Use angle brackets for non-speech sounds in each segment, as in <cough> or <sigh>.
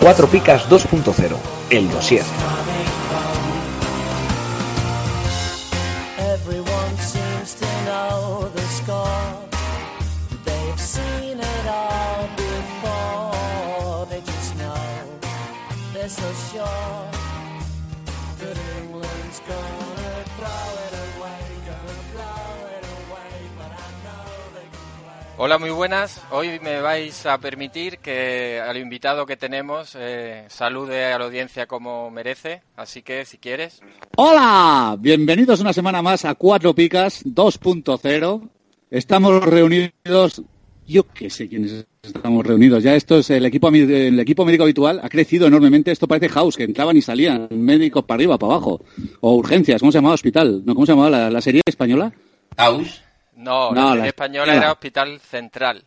Cuatro Picas 2.0, el dossier. Hola, muy buenas. Hoy me vais a permitir que al invitado que tenemos eh, salude a la audiencia como merece. Así que, si quieres. Hola, bienvenidos una semana más a Cuatro Picas 2.0. Estamos reunidos, yo qué sé quiénes estamos reunidos. Ya esto es el equipo, el equipo médico habitual, ha crecido enormemente. Esto parece house, que entraban y salían médicos para arriba, para abajo. O urgencias, ¿cómo se llamaba? Hospital. ¿No? ¿Cómo se llamaba la, la serie española? House. No, No, la la española española. era Hospital Central.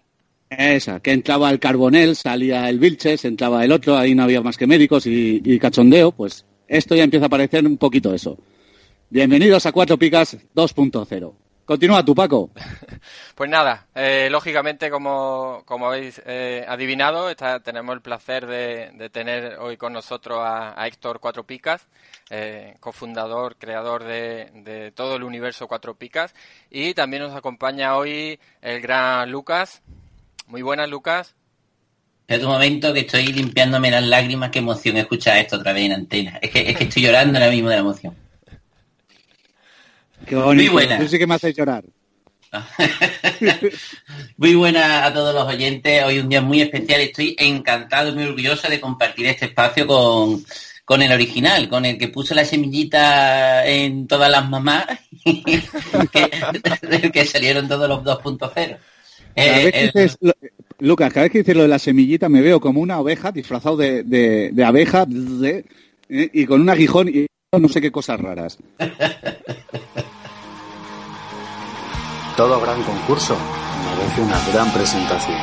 Esa, que entraba el Carbonel, salía el Vilches, entraba el otro, ahí no había más que médicos y, y cachondeo, pues esto ya empieza a parecer un poquito eso. Bienvenidos a Cuatro Picas 2.0. Continúa tu, Paco. <laughs> Pues nada, eh, lógicamente, como, como habéis eh, adivinado, está- tenemos el placer de, de tener hoy con nosotros a, a Héctor Cuatro Picas, eh, cofundador, creador de, de todo el universo Cuatro Picas. Y también nos acompaña hoy el gran Lucas. Muy buenas, Lucas. Espera un momento que estoy limpiándome las lágrimas. Qué emoción escuchar esto otra vez en antena. Es que, es que estoy llorando ahora mismo de la emoción. Qué bonito. Muy buena. Tú sí que me haces llorar. <laughs> Muy buenas a todos los oyentes. Hoy un día muy especial. Estoy encantado y muy orgulloso de compartir este espacio con, con el original, con el que puso la semillita en todas las mamás, <laughs> que, que salieron todos los 2.0. Cada Eh, vez que eh, Lucas, cada vez que dices lo de la semillita me veo como una oveja disfrazado de, de- de abeja de- eh, y con un aguijón y no sé qué cosas raras. Todo gran concurso merece una gran presentación.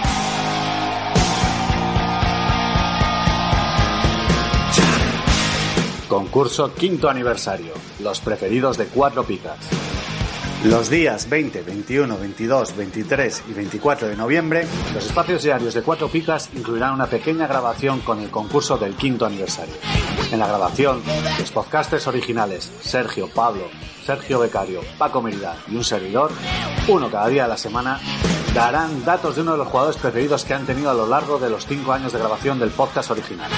Concurso quinto aniversario. Los preferidos de cuatro picas. Los días 20, 21, 22, 23 y 24 de noviembre, los espacios diarios de Cuatro Picas incluirán una pequeña grabación con el concurso del quinto aniversario. En la grabación, los podcasters originales Sergio, Pablo, Sergio Becario, Paco Merida y un servidor, uno cada día de la semana, darán datos de uno de los jugadores preferidos que han tenido a lo largo de los cinco años de grabación del podcast original.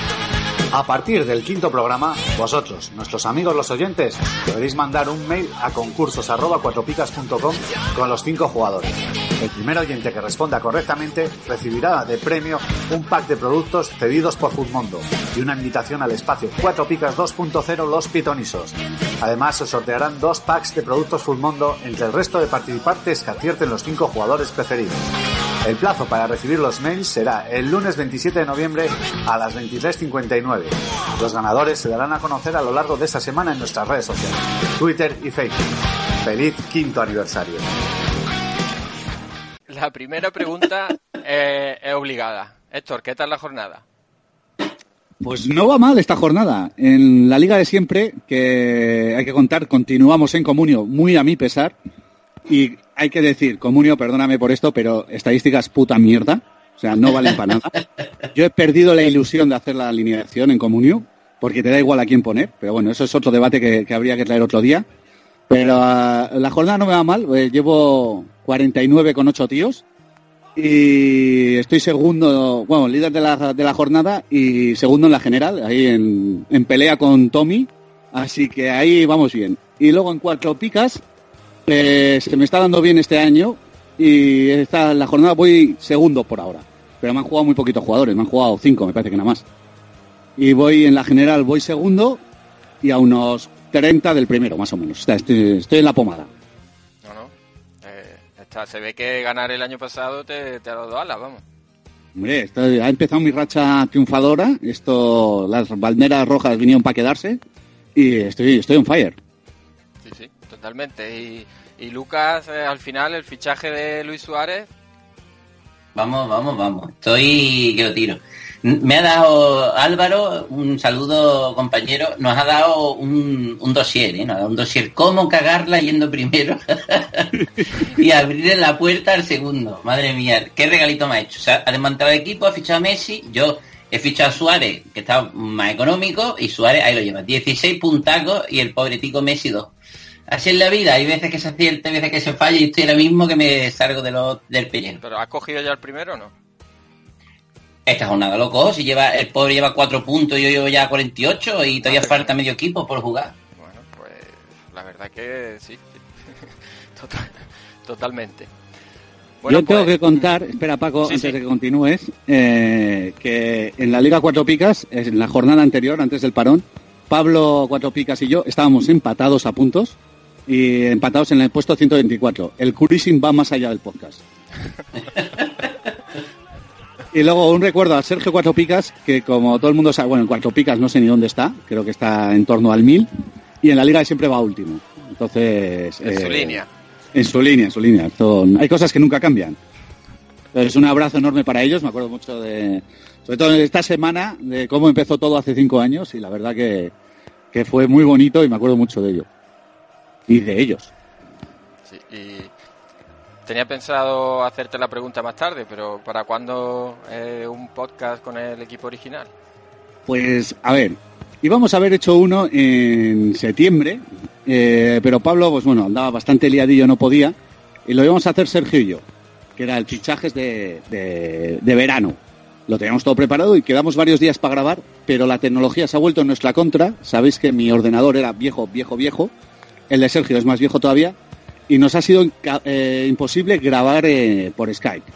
A partir del quinto programa, vosotros, nuestros amigos los oyentes, podréis mandar un mail a concursos@cuatropicas.com con los cinco jugadores. El primer oyente que responda correctamente recibirá de premio un pack de productos cedidos por Foodmondo y una invitación al espacio 4 Picas 2.0 Los Pitonisos. Además, se sortearán dos packs de productos Foodmondo entre el resto de participantes que acierten los cinco jugadores preferidos. El plazo para recibir los mails será el lunes 27 de noviembre a las 23.59. Los ganadores se darán a conocer a lo largo de esta semana en nuestras redes sociales, Twitter y Facebook. Feliz quinto aniversario. La primera pregunta eh, es obligada. Héctor, ¿qué tal la jornada? Pues no va mal esta jornada. En la liga de siempre, que hay que contar, continuamos en comunio, muy a mi pesar. Y hay que decir, comunio, perdóname por esto, pero estadísticas puta mierda. O sea, no valen para nada. Yo he perdido la ilusión de hacer la alineación en comunio, porque te da igual a quién poner. Pero bueno, eso es otro debate que, que habría que traer otro día. Pero ah, la jornada no me va mal. eh, llevo 49 con 8 tíos. Y estoy segundo, bueno, líder de la, de la jornada y segundo en la general, ahí en, en pelea con Tommy. Así que ahí vamos bien. Y luego en cuatro picas, eh, se me está dando bien este año y esta, la jornada voy segundo por ahora. Pero me han jugado muy poquitos jugadores, me han jugado cinco, me parece que nada más. Y voy en la general, voy segundo y a unos 30 del primero, más o menos. O sea, estoy, estoy en la pomada. No, no. Eh, está, se ve que ganar el año pasado te, te ha dado alas, vamos. Hombre, esto- ha empezado mi racha triunfadora. Esto, las banderas rojas vinieron para quedarse y estoy, estoy on fire. Sí, sí, totalmente. Y, y Lucas, eh, al final, el fichaje de Luis Suárez, Vamos, vamos, vamos. Estoy que lo tiro. Me ha dado Álvaro, un saludo compañero, nos ha dado un, un dossier, ¿eh? Nos ha dado un dossier cómo cagarla yendo primero <laughs> y abrirle la puerta al segundo. Madre mía, qué regalito me ha hecho. Ha desmantelado el equipo, ha fichado a Messi, yo he fichado a Suárez, que está más económico, y Suárez ahí lo lleva. 16 puntacos y el pobre tico Messi 2. Así es la vida, hay veces que se acierta, hay veces que se falla y estoy ahora mismo que me salgo de lo, del pellejo. pero ¿has cogido ya el primero o no? Esta jornada, loco, si lleva, el pobre lleva 4 puntos y yo llevo ya 48 y todavía falta medio equipo por jugar. Bueno, pues la verdad que sí. <laughs> Total- totalmente. Yo tengo pues, que contar, espera Paco, Sí, antes sí. de que continúes, eh, que en la Liga Cuatro Picas, en la jornada anterior, antes del parón, Pablo Cuatro Picas y yo estábamos empatados a puntos y empatados en el puesto 124. El cruising va más allá del podcast. <laughs> y luego un recuerdo a Sergio Cuatro Picas, que como todo el mundo sabe, bueno, en Cuatro Picas no sé ni dónde está, creo que está en torno al 1000, y en la Liga siempre va último. Entonces... en su eh, línea. en su línea, en su línea. Hay cosas que nunca cambian. Entonces, un abrazo enorme para ellos. Me acuerdo mucho de, sobre todo en esta semana, de cómo empezó todo hace cinco años y la verdad que, que fue muy bonito y me acuerdo mucho de ello. Y de ellos. Sí, y tenía pensado hacerte la pregunta más tarde, pero ¿para cuándo eh, un podcast con el equipo original? Pues, a ver, íbamos a haber hecho uno en septiembre, eh, pero Pablo, pues bueno, andaba bastante liadillo, no podía, y lo íbamos a hacer Sergio y yo, que era el fichajes de, de, de verano. Lo teníamos todo preparado y quedamos varios días para grabar, pero la tecnología se ha vuelto en nuestra contra. Sabéis que mi ordenador era viejo, viejo, viejo. El de Sergio es más viejo todavía. Y nos ha sido eh, imposible grabar eh, por Skype.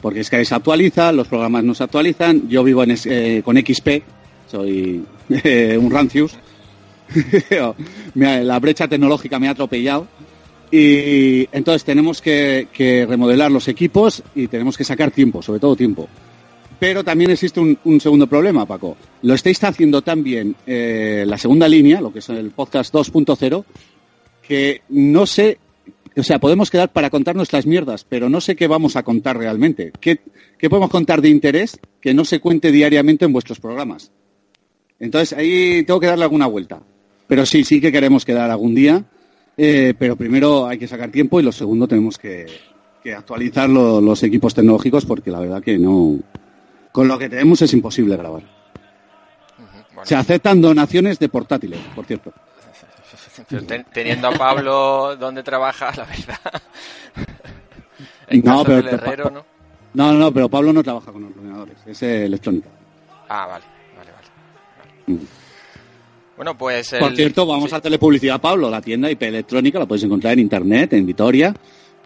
Porque Skype se actualiza, los programas no se actualizan. Yo vivo eh, con XP, soy <laughs> un rancius. <laughs> La brecha tecnológica me ha atropellado. Y entonces tenemos que, remodelar los equipos y tenemos que sacar tiempo, sobre todo tiempo. Pero también existe un, un segundo problema, Paco. Lo estáis haciendo tan bien la segunda línea, lo que es el podcast 2.0, que no sé, o sea, podemos quedar para contar nuestras mierdas, pero no sé qué vamos a contar realmente. ¿Qué, qué podemos contar de interés que no se cuente diariamente en vuestros programas? Entonces ahí tengo que darle alguna vuelta. Pero sí, sí que queremos quedar algún día, eh, pero primero hay que sacar tiempo y lo segundo tenemos que, que actualizar lo- los equipos tecnológicos porque la verdad que no, con lo que tenemos es imposible grabar. Bueno, Se aceptan donaciones de portátiles, por cierto. Pero ten- teniendo a Pablo donde trabaja, la verdad. en No, pero del herrero, ¿no? No, no, no, pero Pablo no trabaja con ordenadores, es electrónica. Ah, vale, vale, vale. Mm. Bueno, pues... Por el- cierto, vamos sí. a hacerle publicidad a Pablo, la tienda IP electrónica, la podéis encontrar en internet, en Vitoria.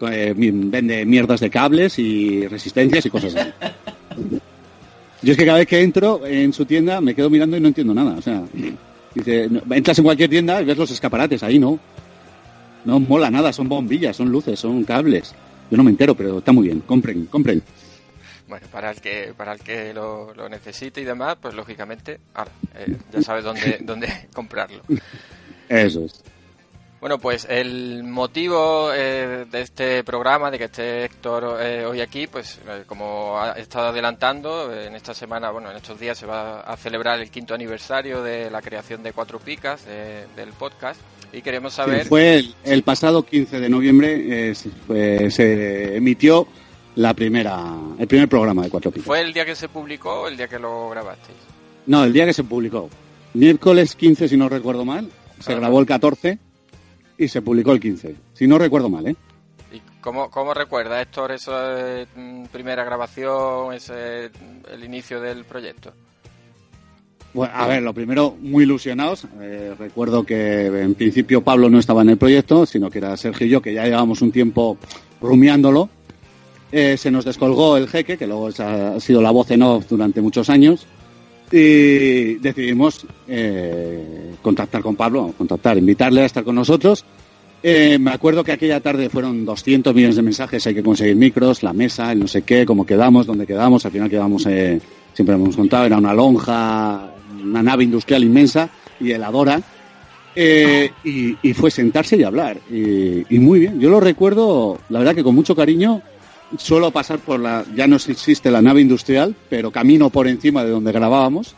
eh, vende mierdas de cables y resistencias y cosas así. <laughs> Yo es que cada vez que entro en su tienda me quedo mirando y no entiendo nada. O sea, dice, entras en cualquier tienda y ves los escaparates, ahí no. No mola nada, son bombillas, son luces, son cables. Yo no me entero, pero está muy bien. Compren, compren. Bueno, para el que para el que lo, lo necesite y demás, pues lógicamente, ahora, eh, ya sabes dónde, <laughs> dónde <laughs> comprarlo. Eso es. Bueno, pues el motivo eh, de este programa, de que esté Héctor eh, hoy aquí, pues eh, como ha estado adelantando, eh, en esta semana, bueno, en estos días se va a celebrar el quinto aniversario de la creación de Cuatro Picas, de- del podcast, y queremos Sí, saber... fue el, el pasado 15 de noviembre, eh, se, fue- se emitió la primera, el primer programa de Cuatro Picas. ¿Fue el día que se publicó o el día que lo grabasteis? No, el día que se publicó. Miércoles 15, si no recuerdo mal. Se Ajá. grabó el 14 y se publicó el 15. Si no recuerdo mal, ¿eh? ¿Y cómo, cómo recuerda Héctor esa eh, mm, primera grabación, ese, el inicio del proyecto? Bueno, a ver, lo primero, muy ilusionados. Eh, recuerdo que en principio Pablo no estaba en el proyecto, sino que era Sergio y yo, que ya llevábamos un tiempo rumiándolo. Eh, se nos descolgó el jeque, que luego ha sido la voz en off durante muchos años. Y decidimos eh, contactar con Pablo, contactar, invitarle a estar con nosotros. Eh, me acuerdo que aquella tarde fueron 200 millones de mensajes, hay que conseguir micros, la mesa, el no sé qué, cómo quedamos, dónde quedamos. Al final quedamos, eh, siempre hemos contado, era una lonja, una nave industrial inmensa y heladora. Y, fue sentarse y hablar. Y muy bien, yo lo recuerdo, la verdad que con mucho cariño, suelo pasar por la, ya no existe la nave industrial, pero camino por encima de donde grabábamos.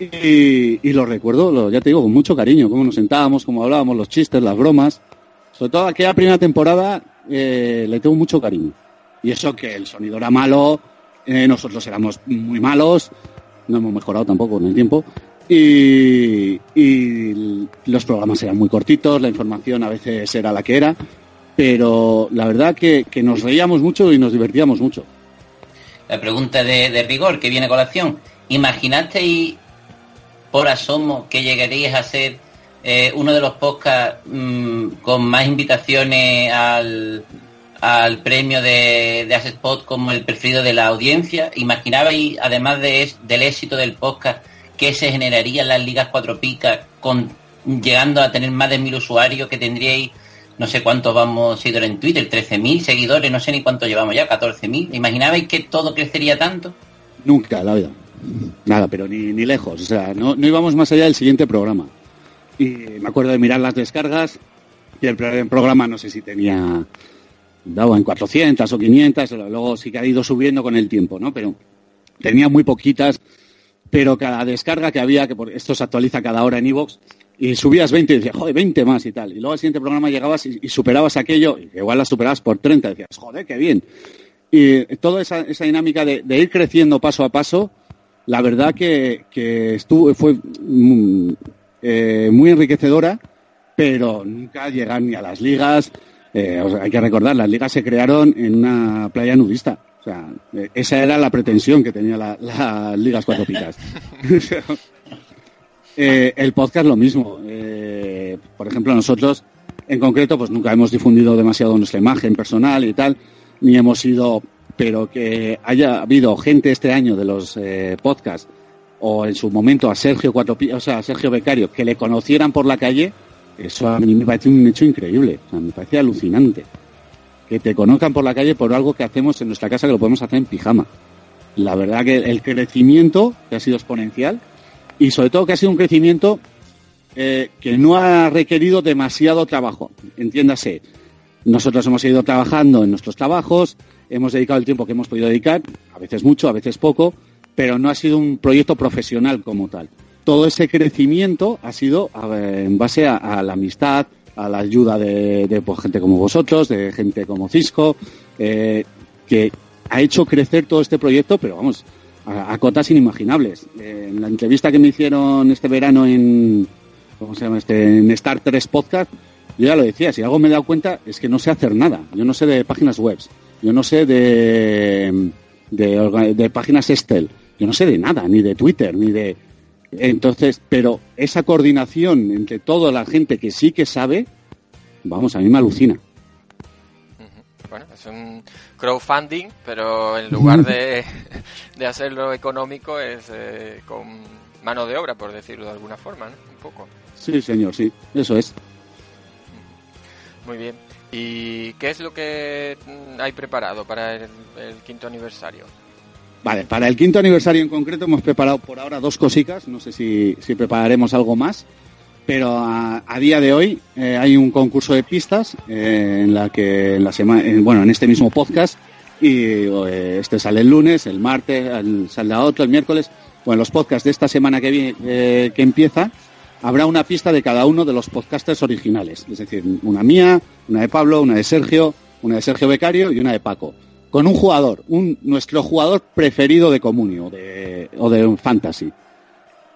Y, lo recuerdo, ya te digo, con mucho cariño, cómo nos sentábamos, cómo hablábamos, los chistes, las bromas. Sobre todo aquella primera temporada eh, le tengo mucho cariño. Y eso que el sonido era malo, eh, nosotros éramos muy malos, no hemos mejorado tampoco en el tiempo. Y los programas eran muy cortitos, la información a veces era la que era, pero la verdad que, que nos reíamos mucho y nos divertíamos mucho. La pregunta de, de rigor que viene a colación. ¿Imaginasteis por asomo que llegaríais a ser eh, uno de los podcasts mm, con más invitaciones al, al premio de, de Asespot como el preferido de la audiencia? ¿Imaginabais, además de del éxito del podcast, que se generaría en las ligas cuatro picas con llegando a tener más de mil usuarios que tendríais no sé cuántos vamos seguidores en Twitter, 13.000 seguidores, no sé ni cuántos llevamos ya, 14.000. ¿Imaginabais que todo crecería tanto? Nunca, la vida. Nada, pero ni, ni lejos. O sea, no, no íbamos más allá del siguiente programa. Y me acuerdo de mirar las descargas y el programa no sé si tenía daba en 400 o 500, luego sí que ha ido subiendo con el tiempo, ¿no? Pero tenía muy poquitas, pero cada descarga que había, que por, esto se actualiza cada hora en iVoox, y subías 20 y decías, joder, 20 más y tal. Y luego al siguiente programa llegabas y, y superabas aquello, y igual las superabas por 30, y decías, joder, qué bien. Y toda esa, esa dinámica de, de ir creciendo paso a paso, la verdad que, que estuvo, fue mm, eh, muy enriquecedora, pero nunca llegar ni a las ligas. Eh, o sea, hay que recordar, las ligas se crearon en una playa nudista. O sea, eh, esa era la pretensión que tenía la- las ligas cuatro picas. <laughs> <laughs> <laughs> Eh, el podcast lo mismo. Eh, por ejemplo, nosotros, en concreto, pues nunca hemos difundido demasiado nuestra imagen personal y tal, ni hemos ido, pero que haya habido gente este año de los eh, podcasts o en su momento a Sergio Cuatro o sea, a Sergio Becario, que le conocieran por la calle, eso a mí me parece un hecho increíble, o sea, me parece alucinante. Que te conozcan por la calle por algo que hacemos en nuestra casa que lo podemos hacer en pijama. La verdad que el crecimiento que ha sido exponencial y sobre todo que ha sido un crecimiento eh, que no ha requerido demasiado trabajo. Entiéndase, nosotros hemos ido trabajando en nuestros trabajos, hemos dedicado el tiempo que hemos podido dedicar, a veces mucho, a veces poco, pero no ha sido un proyecto profesional como tal. Todo ese crecimiento ha sido en base a, la amistad, a la ayuda de, de, pues, gente como vosotros, de gente como Cisco, eh, que ha hecho crecer todo este proyecto, pero vamos, a, cotas inimaginables. Eh, en la entrevista que me hicieron este verano en, ¿cómo se llama este? En Star 3 Podcast, yo ya lo decía, si algo me he dado cuenta es que no sé hacer nada. Yo no sé de páginas web, yo no sé de, de, de páginas Estel, yo no sé de nada, ni de Twitter, ni de... Entonces, pero esa coordinación entre toda la gente que sí que sabe, vamos, a mí me alucina. Bueno, es un crowdfunding, pero en lugar de, de hacerlo económico es eh, con mano de obra, por decirlo de alguna forma, ¿no? Un poco. Sí, señor, sí, eso es. Muy bien. ¿Y qué es lo que hay preparado para el, el quinto aniversario? Vale, para el quinto aniversario en concreto hemos preparado por ahora dos cositas, no sé si, si prepararemos algo más, pero a, día de hoy eh, hay un concurso de pistas eh, en la que en la semana, bueno, en este mismo podcast y eh, este sale el lunes, el martes, el, saldrá otro el miércoles. Bueno, los podcasts de esta semana que viene, que empieza habrá una pista de cada uno de los podcasters originales, es decir, una mía, una de Pablo, una de Sergio, una de Sergio Becario y una de Paco con un jugador, un, nuestro jugador preferido de Comunio de, o de Fantasy.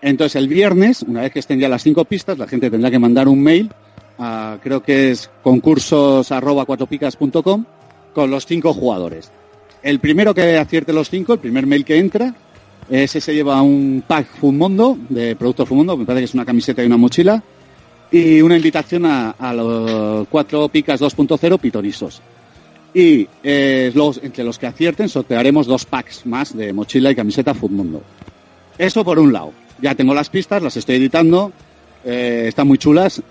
Entonces el viernes, una vez que estén ya las cinco pistas, la gente tendrá que mandar un mail a, creo que es concursos arroba cuatropicas.com con los cinco jugadores. El primero que acierte los cinco, el primer mail que entra, ese se lleva un pack Fumondo de productos Fumondo, me parece que es una camiseta y una mochila, y una invitación a, los cuatro picas 2.0 pitonisos. Y eh, los, entre los que acierten sortearemos dos packs más de mochila y camiseta Futmundo. Eso por un lado. Ya tengo las pistas, las estoy editando, eh, están muy chulas,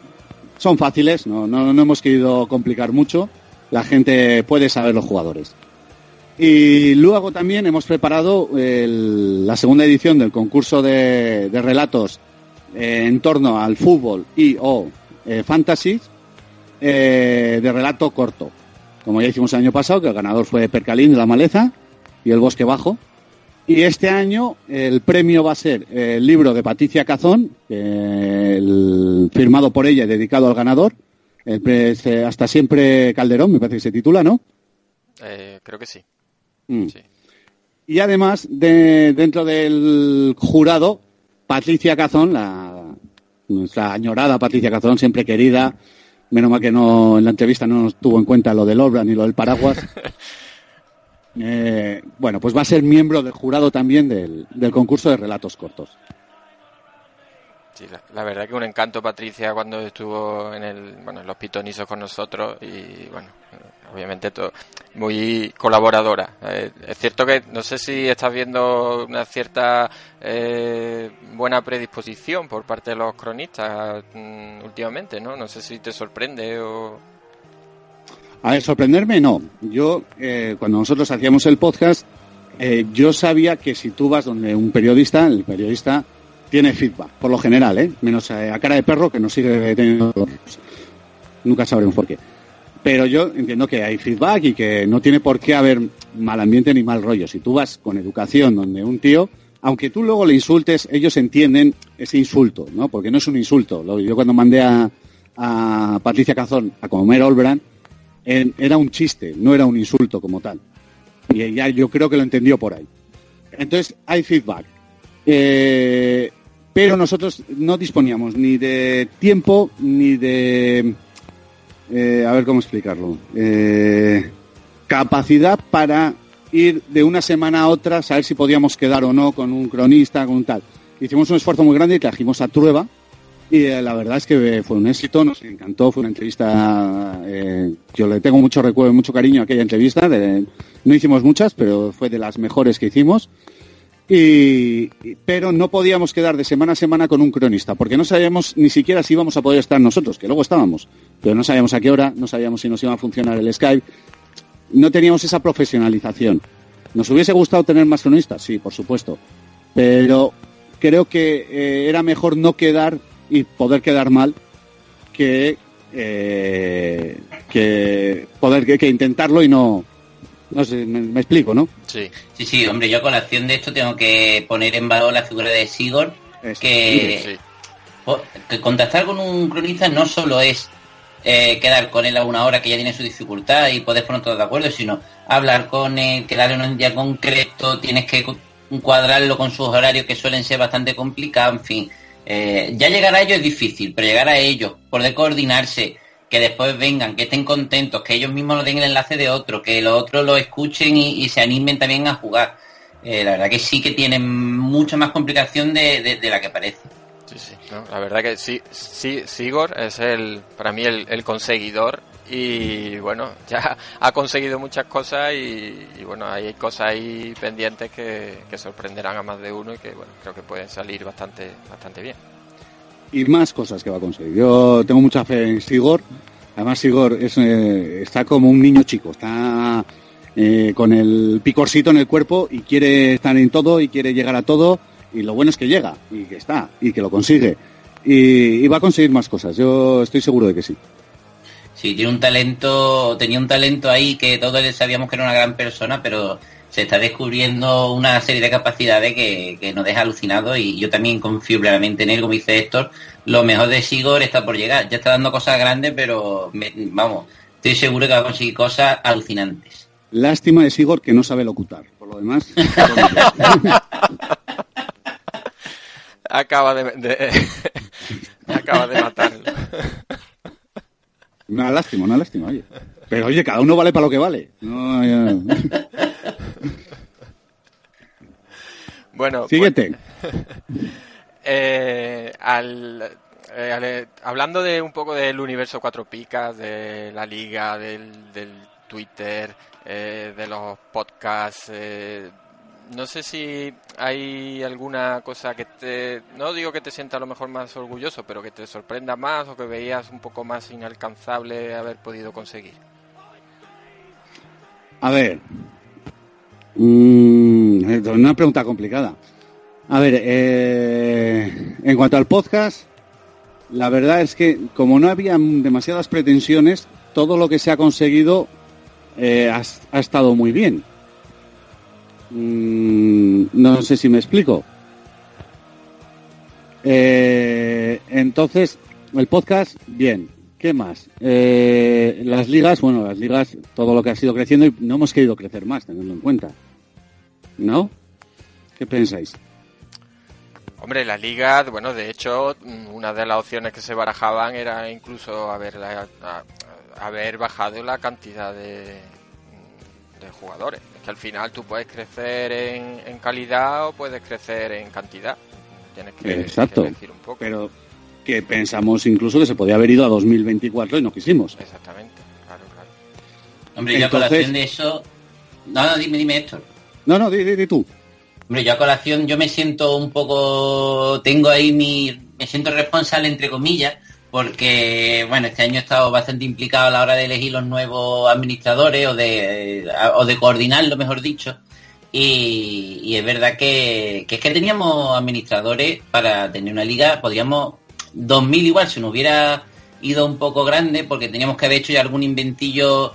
son fáciles, no, no, no hemos querido complicar mucho, la gente puede saber los jugadores. Y luego también hemos preparado la segunda edición del concurso de, relatos en torno al fútbol y o eh, fantasy eh, de relato corto. Como ya hicimos el año pasado, que el ganador fue Percalín de la Maleza y el Bosque Bajo. Y este año el premio va a ser el libro de Patricia Cazón, el- firmado por ella y dedicado al ganador. El hasta siempre Calderón, me parece que se titula, ¿no? Eh, creo que sí. Mm. sí. Y además, de, dentro del jurado, Patricia Cazón, la, nuestra añorada Patricia Cazón, siempre querida, menos mal que no en la entrevista no nos tuvo en cuenta lo del obra ni lo del paraguas. <laughs> Eh, bueno, pues va a ser miembro del jurado también del, del concurso de relatos cortos. Sí, la, verdad que un encanto Patricia cuando estuvo en el bueno en los pitonisos con nosotros y bueno obviamente to- muy colaboradora Eh, es cierto que no sé si estás viendo una cierta eh, buena predisposición por parte de los cronistas mm, últimamente no no sé si te sorprende o A ver, sorprenderme no. Yo, eh, cuando nosotros hacíamos el podcast, eh, yo sabía que si tú vas donde un periodista, el periodista tiene feedback, por lo general, ¿eh? menos a cara de perro que nos sigue teniendo. Nunca sabremos por qué. Pero yo entiendo que hay feedback y que no tiene por qué haber mal ambiente ni mal rollo. Si tú vas con educación donde un tío, aunque tú luego le insultes, ellos entienden ese insulto, ¿no? Porque no es un insulto. Yo cuando mandé a, a Patricia Cazón a comer Olbran, era un chiste, no era un insulto como tal. Y ella yo creo que lo entendió por ahí. Entonces hay feedback. Eh, pero nosotros no disponíamos ni de tiempo ni de... eh, a ver cómo explicarlo. Eh, capacidad para ir de una semana a otra, saber si podíamos quedar o no con un cronista, con un tal. Hicimos un esfuerzo muy grande y trajimos a Trueba, y eh, la verdad es que eh, fue un éxito, nos encantó, fue una entrevista, eh, yo le tengo mucho recuerdo, mucho cariño a aquella entrevista, no hicimos muchas, pero fue de las mejores que hicimos. Y- pero no podíamos quedar de semana a semana con un cronista, porque no sabíamos ni siquiera si íbamos a poder estar nosotros, que luego estábamos, pero no sabíamos a qué hora, no sabíamos si nos iba a funcionar el Skype, no teníamos esa profesionalización. ¿Nos hubiese gustado tener más cronistas? Sí, por supuesto, pero creo que eh, era mejor no quedar y poder quedar mal que, eh, que poder que, que intentarlo y no... No sé, me, me explico, ¿no? sí Sí, sí, hombre, yo a colación de esto tengo que poner en valor la figura de Sigor, que, sí po- que contactar con un cronista no solo es eh, quedar con él a una hora que ya tiene su dificultad y poder poner todos de acuerdo, sino hablar con él, quedar en un día concreto, tienes que cu- cuadrarlo con sus horarios que suelen ser bastante complicados, en fin. Eh, ya llegar a ellos es difícil, pero llegar a ellos, poder coordinarse, que después vengan, que estén contentos, que ellos mismos no den el enlace de otro, que los otros lo escuchen y, y se animen también a jugar. Eh, la verdad que sí que tienen mucha más complicación de, de- de la que parece. Sí, sí, no, la verdad que sí, sí, Sigor es el, para mí el, el conseguidor y bueno, <laughs> ya ha conseguido muchas cosas y, bueno, hay cosas ahí pendientes que, sorprenderán a más de uno y que bueno, creo que pueden salir bastante, bastante bien. y más cosas que va a conseguir. Yo tengo mucha fe en Sigor. Además, Sigor eh, está como un niño chico, está eh, con el picorcito en el cuerpo y quiere estar en todo y quiere llegar a todo. Y lo bueno es que llega y que está y que lo consigue. Y va a conseguir más cosas. Yo estoy seguro de que sí. Sí, tiene un talento, tenía un talento ahí que todos sabíamos que era una gran persona, pero se está descubriendo una serie de capacidades que, que nos deja alucinados y yo también confío plenamente en él, como dice Héctor. Lo mejor de Sigor está por llegar. Ya está dando cosas grandes, pero me- vamos, estoy seguro que va a conseguir cosas alucinantes. Lástima de Sigor que no sabe locutar. Por lo demás, <laughs> Acaba de, de- <laughs> acaba de matarlo. <laughs> una lástima, una lástima, oye. Pero oye, cada uno vale para lo que vale. No, Bueno, pues, Síguete. <laughs> Eh, al, eh, al- hablando de un poco del universo cuatro picas, de la liga, del, del Twitter, eh, de los podcasts, eh, no sé si hay alguna cosa que te, no digo que te sienta a lo mejor más orgulloso, pero que te sorprenda más o que veías un poco más inalcanzable haber podido conseguir. A ver, mm, una pregunta complicada. A ver, eh, en cuanto al podcast, la verdad es que como no había demasiadas pretensiones, todo lo que se ha conseguido eh, ha estado muy bien. Mm, no sé si me explico. Eh, entonces, el podcast, bien. ¿Qué más? Eh, las ligas, bueno, las ligas, todo lo que ha sido creciendo y no hemos querido crecer más, teniendo en cuenta. ¿No? ¿Qué pensáis? Hombre, la liga, bueno, de hecho, mm, una de las opciones que se barajaban era incluso haber, haber bajado la cantidad de, de jugadores. Que al final tú puedes crecer en, en calidad o puedes crecer en cantidad. Tienes que, Exacto. que elegir un poco. Pero que pensamos incluso que se podía haber ido a 2024 y no quisimos. Exactamente, claro, claro. Hombre, yo a colación de eso... No, no, dime, dime, Héctor. No, no, di, di- di tú. Hombre, yo a colación yo me siento un poco, tengo ahí mi, me siento responsable entre comillas, porque bueno, este año he estado bastante implicado a la hora de elegir los nuevos administradores o de, o de coordinarlo, mejor dicho. Y, es verdad que, que es que teníamos administradores para tener una liga, podríamos 2000 igual, si nos hubiera ido un poco grande, porque teníamos que haber hecho ya algún inventillo,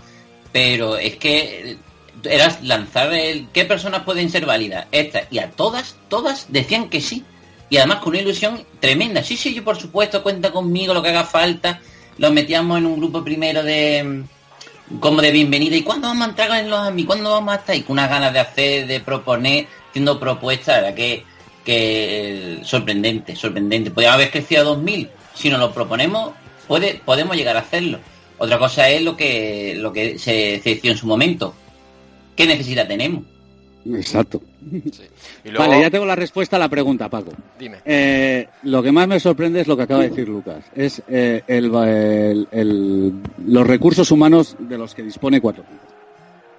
pero es que era lanzar el qué personas pueden ser válidas, estas, y a todas, todas decían que sí. Y además con una ilusión tremenda. Sí, sí, yo por supuesto, cuenta conmigo, lo que haga falta. Los metíamos en un grupo primero de como de bienvenida. ¿Y cuándo vamos a entrar en los amigos? ¿Cuándo vamos a estar? Y con unas ganas de hacer, de proponer, haciendo propuestas, era que, que eh, sorprendente, sorprendente. Podríamos haber crecido a 2000. Si nos lo proponemos, puede, podemos llegar a hacerlo. Otra cosa es lo que, lo que se decidió en su momento. ¿Qué necesidad tenemos? Exacto. Sí. Y luego, Vale, ya tengo la respuesta a la pregunta, Paco. dime. Eh, lo que más me sorprende es lo que acaba de decir Lucas. Es eh, el, el- el- los recursos humanos de los que dispone Cuatro Picas.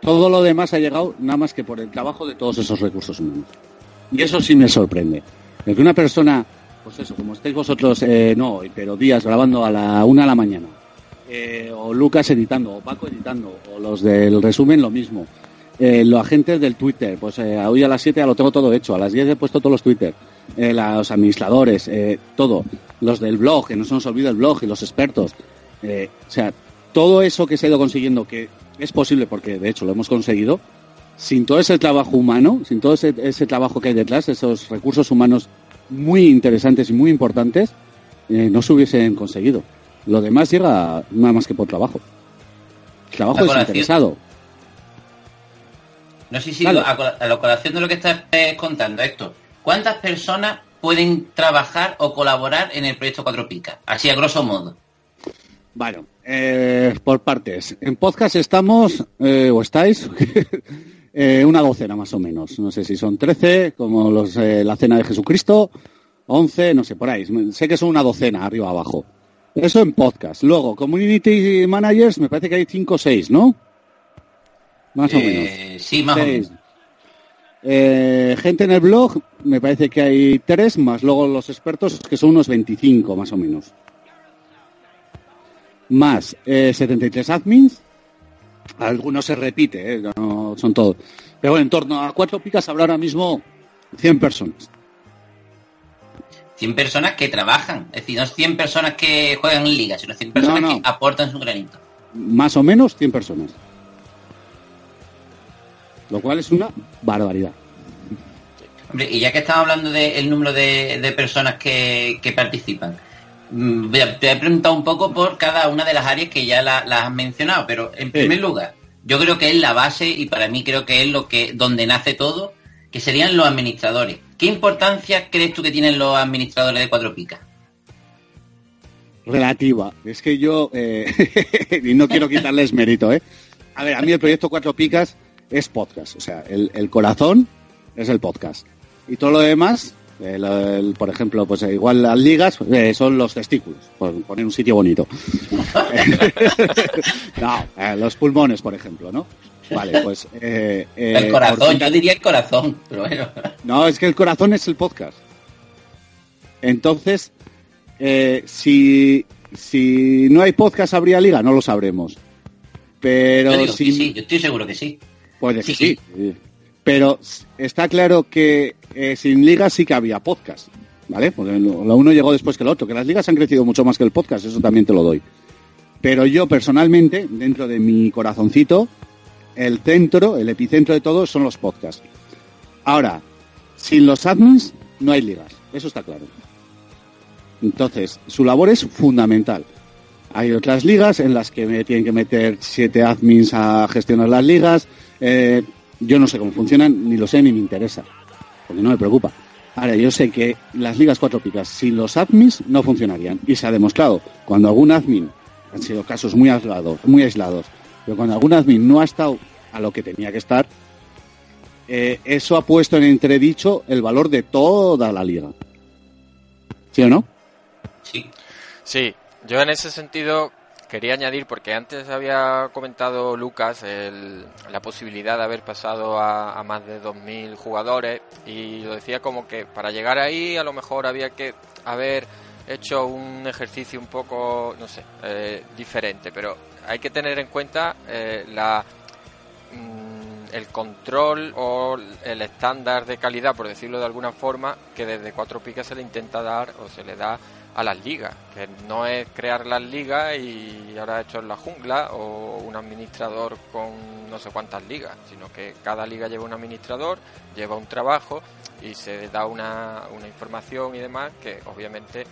Todo lo demás ha llegado nada más que por el trabajo de todos esos recursos humanos. Y eso sí me sorprende. El que una persona, pues eso, como estáis vosotros, eh, no hoy, pero días grabando a la una de la mañana, eh, o Lucas editando, o Paco editando, o los del resumen lo mismo. Eh, los agentes del Twitter, pues eh, hoy a las 7 ya lo tengo todo hecho, a las 10 he puesto todos los Twitter, eh, los administradores, eh, todo, los del blog, que no se nos olvida el blog y los expertos. Eh, o sea, todo eso que se ha ido consiguiendo, que es posible porque de hecho lo hemos conseguido, sin todo ese trabajo humano, sin todo ese, ese trabajo que hay detrás, esos recursos humanos muy interesantes y muy importantes, no se hubiesen conseguido. Lo demás llega nada más que por trabajo. Trabajo desinteresado. No sé si a, la colación de lo que estás eh, contando, Héctor. ¿Cuántas personas pueden trabajar o colaborar en el proyecto Cuatro Picas? Así a grosso modo. Bueno, eh, por partes. En podcast estamos, eh, o estáis, <laughs> una docena más o menos. No sé si son 13, como los, la cena de Jesucristo, 11, no sé, por ahí. Sé que son una docena, arriba abajo. Eso en podcast. Luego, community managers, me parece que hay 5 o 6, ¿no? Más o menos. Eh, sí, más o menos. Eh, gente en el blog, me parece que hay tres, más luego los expertos, que son unos 25 más o menos. Más eh, 73 admins, algunos se repite, eh, no son todos. Pero bueno, en torno a cuatro picas habrá ahora mismo 100 personas. 100 personas que trabajan. Es decir, no es 100 personas que juegan en liga, sino 100 personas no. que aportan su granito. Más o menos 100 personas. Lo cual es una barbaridad. Hombre, y ya que estamos hablando del número de, de personas que, que participan, mm, voy a- te he preguntado un poco por cada una de las áreas que ya la- las has mencionado, pero en primer lugar, yo creo que es la base y para mí creo que es lo que donde nace todo, que serían los administradores. ¿Qué importancia crees tú que tienen los administradores de Cuatro Picas? relativa. Es que yo, eh, <laughs> y no quiero quitarles mérito, ¿eh? A ver, a mí el proyecto Cuatro Picas es podcast, o sea, el, el corazón es el podcast. Y todo lo demás, el- el- por ejemplo, pues eh, igual las ligas eh, son los testículos, por poner un sitio bonito. <laughs> no, eh, los pulmones, por ejemplo, ¿no? Vale, pues... eh, eh, el corazón, yo diría el corazón, pero bueno. No, es que el corazón es el podcast. Entonces, si, si no hay podcast, ¿habría liga? No lo sabremos. Pero yo digo si... que sí, yo estoy seguro que sí. Puede que Sí. sí. Pero está claro que eh, sin ligas sí que había podcast, ¿vale? Porque lo, lo uno llegó después que el otro, que las ligas han crecido mucho más que el podcast, eso también te lo doy. Pero yo personalmente, dentro de mi corazoncito, el centro, el epicentro de todo son los podcasts. Ahora, sin los admins no hay ligas, eso está claro. Entonces, su labor es fundamental. Hay otras ligas en las que me tienen que meter siete admins a gestionar las ligas. Eh, yo no sé cómo funcionan, ni lo sé, ni me interesa, porque no me preocupa. Ahora, yo sé que las ligas cuatro picas sin los admins no funcionarían. Y se ha demostrado, cuando algún admin, han sido casos muy aislados, muy aislados, pero cuando algún admin no ha estado a lo que tenía que estar, eh, eso ha puesto en entredicho el valor de toda la liga. ¿Sí o no? Sí. Sí, yo en ese sentido quería añadir, porque antes había comentado Lucas el- la posibilidad de haber pasado a, más de 2.000 jugadores y lo decía como que para llegar ahí a lo mejor había que haber hecho un ejercicio un poco, no sé, eh, diferente, pero hay que tener en cuenta eh, la mm, el control o el estándar de calidad, por decirlo de alguna forma, que desde Cuatro Picas se le intenta dar o se le da a las ligas, que no es crear las ligas y ahora hecho en la jungla o un administrador con no sé cuántas ligas, sino que cada liga lleva un administrador, lleva un trabajo y se da una, información y demás que obviamente eh,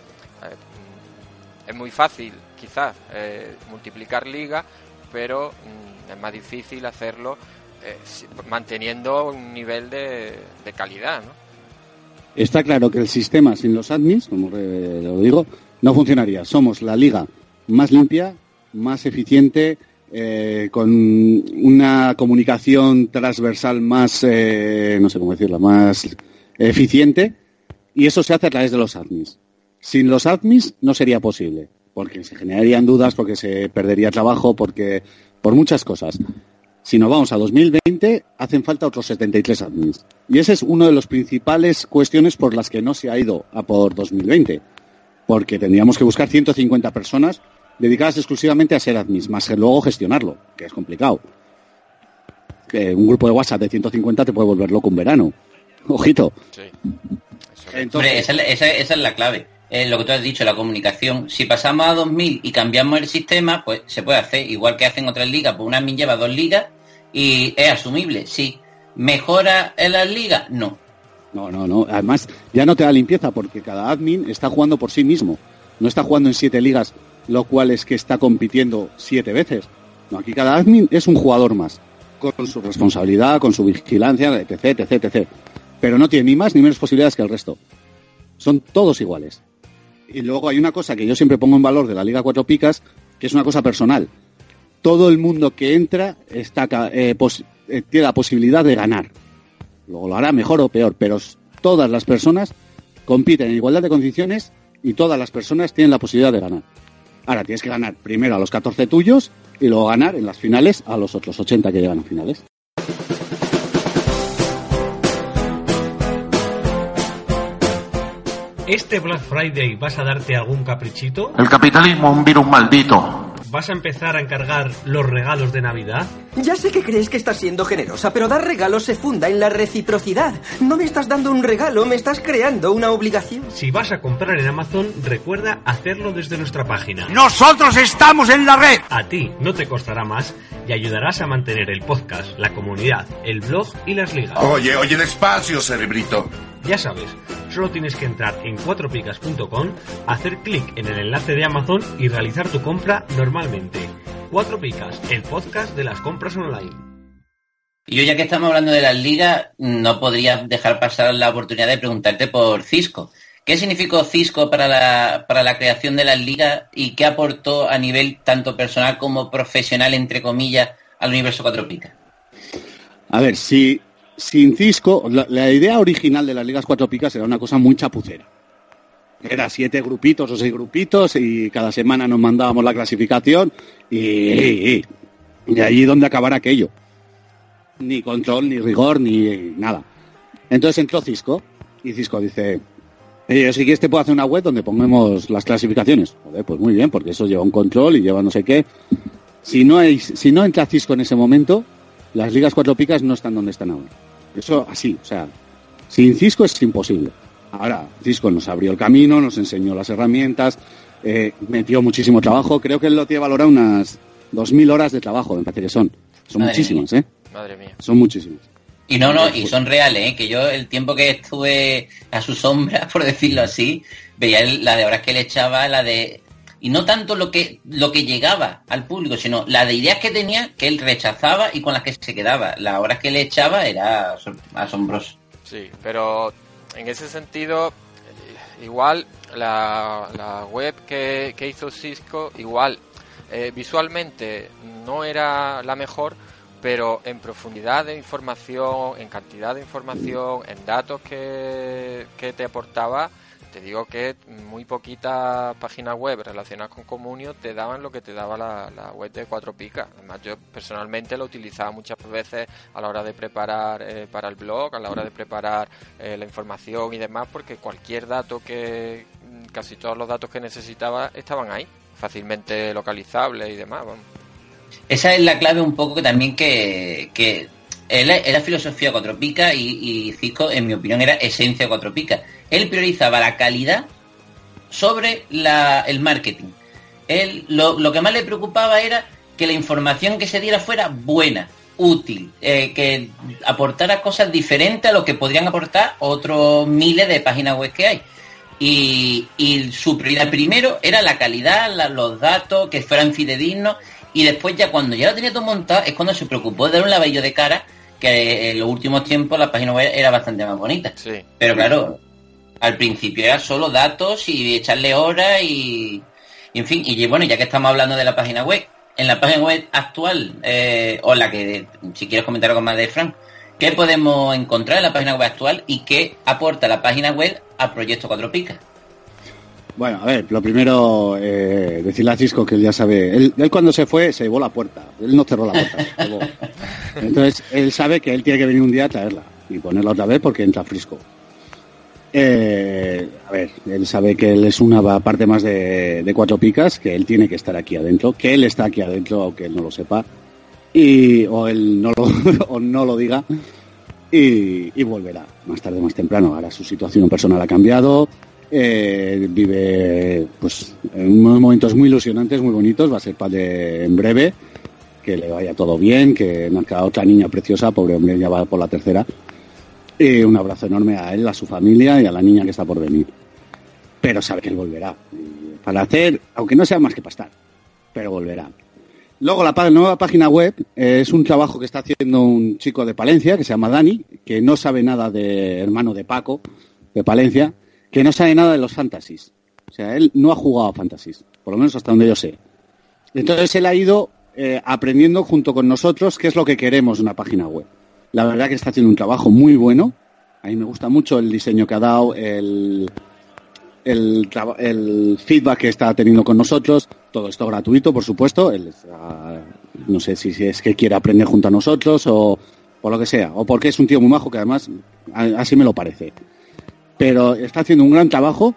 es muy fácil quizás eh, multiplicar ligas, pero mm, es más difícil hacerlo eh, manteniendo un nivel de, de calidad, ¿no? Está claro que el sistema sin los admins, como lo digo, no funcionaría. Somos la liga más limpia, más eficiente, eh, con una comunicación transversal más, eh, no sé cómo decirlo, más eficiente, y eso se hace a través de los admins. Sin los admins no sería posible, porque se generarían dudas, porque se perdería trabajo, porque por muchas cosas. Si nos vamos a 2020, hacen falta otros 73 admins. Y esa es una de las principales cuestiones por las que no se ha ido a por 2020. Porque tendríamos que buscar 150 personas dedicadas exclusivamente a ser admins, más que luego gestionarlo, que es complicado. Que un grupo de WhatsApp de 150 te puede volver loco un verano. Ojito. Sí. Hombre, esa es la clave. Lo que tú has dicho, la comunicación. Si pasamos a 2000 y cambiamos el sistema, pues se puede hacer. Igual que hacen otras ligas, pues una admin lleva dos ligas y es asumible, sí. ¿Mejora en las ligas? No. No, no, no. Además, ya no te da limpieza porque cada admin está jugando por sí mismo. No está jugando en siete ligas, lo cual es que está compitiendo siete veces. No, aquí cada admin es un jugador más, con su responsabilidad, con su vigilancia, etc, etc, etc. Pero no tiene ni más ni menos posibilidades que el resto. Son todos iguales. Y luego hay una cosa que yo siempre pongo en valor de la Liga Cuatro Picas, que es una cosa personal. Todo el mundo que entra está, eh, eh, tiene la posibilidad de ganar. Luego lo hará mejor o peor, pero todas las personas compiten en igualdad de condiciones y todas las personas tienen la posibilidad de ganar. Ahora tienes que ganar primero a los 14 tuyos y luego ganar en las finales a los otros 80 que llegan a finales. ¿Este Black Friday vas a darte algún caprichito? El capitalismo es un virus maldito. ¿Vas a empezar a encargar los regalos de Navidad? Ya sé que crees que estás siendo generosa, pero dar regalos se funda en la reciprocidad. No me estás dando un regalo, me estás creando una obligación. Si vas a comprar en Amazon, recuerda hacerlo desde nuestra página. Nosotros estamos en la red. A ti no te costará más y ayudarás a mantener el podcast, la comunidad, el blog y las ligas. Oye, oye, despacio, cerebrito. Ya sabes, solo tienes que entrar en cuatropicas.com, hacer clic en el enlace de Amazon y realizar tu compra normalmente. Cuatro Picas, el podcast de las compras online. Y yo ya que estamos hablando de las ligas, no podría dejar pasar la oportunidad de preguntarte por Cisco. ¿Qué significó Cisco para la, para la creación de las ligas y qué aportó a nivel tanto personal como profesional, entre comillas, al universo Cuatro Picas? A ver, si sin Cisco, la, la idea original de las ligas cuatro picas era una cosa muy chapucera. Era siete grupitos o seis grupitos y cada semana nos mandábamos la clasificación y, y, y allí donde acabará aquello. ni control, ni rigor, ni nada. Entonces entró Cisco y Cisco dice, eh, si quieres te puedo hacer una web donde pongamos las clasificaciones. Joder, pues muy bien, porque eso lleva un control y lleva no sé qué. Si no, si no entra Cisco en ese momento, las ligas cuatro picas no están donde están ahora. Eso así, o sea, sin Cisco es imposible. Ahora, Cisco nos abrió el camino, nos enseñó las herramientas, eh, metió muchísimo trabajo. Creo que él lo tiene valorado unas 2.000 horas de trabajo, me parece que son. Son Madre muchísimas, ¿eh? Madre mía. Son muchísimas. Y no, no, y son reales, ¿eh? que yo el tiempo que estuve a su sombra, <laughs> por decirlo así, veía la de horas que le echaba, la de... Y no tanto lo que, lo que llegaba al público, sino la de ideas que tenía que él rechazaba y con las que se quedaba. Las horas que le echaba era asom- asombroso. Sí, pero en ese sentido, eh, igual la, la web que, que hizo Cisco, igual eh, visualmente no era la mejor, pero en profundidad de información, en cantidad de información, en datos que, que te aportaba, te digo que muy poquitas páginas web relacionadas con Comunio te daban lo que te daba la, web de Cuatro Picas. Además, yo personalmente lo utilizaba muchas veces a la hora de preparar eh, para el blog, a la hora de preparar eh, la información y demás, porque cualquier dato que, mm, casi todos los datos que necesitaba estaban ahí, fácilmente localizables y demás. Esa es la clave un poco que también que, que la filosofía cuatro picas y, y Cisco, en mi opinión, era esencia cuatro picas. Él priorizaba la calidad sobre la- el marketing. Él, lo, lo que más le preocupaba era que la información que se diera fuera buena, útil, eh, que aportara cosas diferentes a lo que podrían aportar otros miles de páginas web que hay. Y, y su prioridad primero era la calidad, la- los datos, que fueran fidedignos. Y después ya cuando ya lo tenía todo montado es cuando se preocupó de dar un lavadillo de cara, que en los últimos tiempos la página web era bastante más bonita. Sí. Pero claro, al principio era solo datos y echarle horas y, y en fin, y bueno, ya que estamos hablando de la página web, en la página web actual, eh, o la que, si quieres comentar algo más de Frank, ¿qué podemos encontrar en la página web actual y qué aporta la página web a Proyecto Cuatro Picas? Bueno, a ver, lo primero, eh, decirle a Cisco que él ya sabe. Él, él cuando se fue, se llevó la puerta. Él no cerró la puerta. se llevó. <laughs> Entonces, él sabe que él tiene que venir un día a traerla y ponerla otra vez porque entra frisco. Eh, a ver, él sabe que él es una parte más de, cuatro picas, que él tiene que estar aquí adentro, que él está aquí adentro, aunque él no lo sepa, y, o él no lo, <laughs> o no lo diga, y, volverá más tarde más temprano. Ahora su situación personal ha cambiado, eh, vive pues en unos momentos muy ilusionantes, muy bonitos, va a ser padre en breve, que le vaya todo bien, que nazca otra niña preciosa, pobre hombre, ya va por la tercera. Y un abrazo enorme a él, a su familia y a la niña que está por venir. Pero sabe que él volverá. Para hacer, aunque no sea más que pastar, pero volverá. Luego la nueva página web eh, es un trabajo que está haciendo un chico de Palencia que se llama Dani, que no sabe nada de hermano de Paco, de Palencia, que no sabe nada de los fantasies. O sea, él no ha jugado a fantasies, por lo menos hasta donde yo sé. Entonces él ha ido eh, aprendiendo junto con nosotros qué es lo que queremos de una página web. La verdad que está haciendo un trabajo muy bueno. A mí me gusta mucho el diseño que ha dado, el, el, feedback que está teniendo con nosotros. Todo esto gratuito, por supuesto. Él no sé si, es que quiere aprender junto a nosotros o por lo que sea. O porque es un tío muy majo que además así me lo parece. Pero está haciendo un gran trabajo.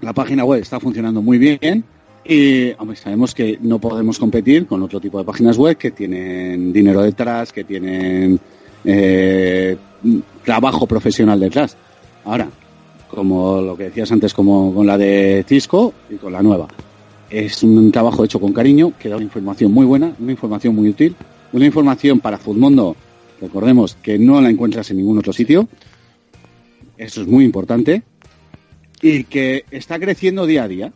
La página web está funcionando muy bien. Y sabemos que no podemos competir con otro tipo de páginas web que tienen dinero detrás, que tienen eh, trabajo profesional detrás. Ahora, como lo que decías antes, como con la de Cisco y con la nueva, es un trabajo hecho con cariño, que da una información muy buena, una información muy útil, una información para Futmundo, recordemos que no la encuentras en ningún otro sitio, eso es muy importante, y que está creciendo día a día.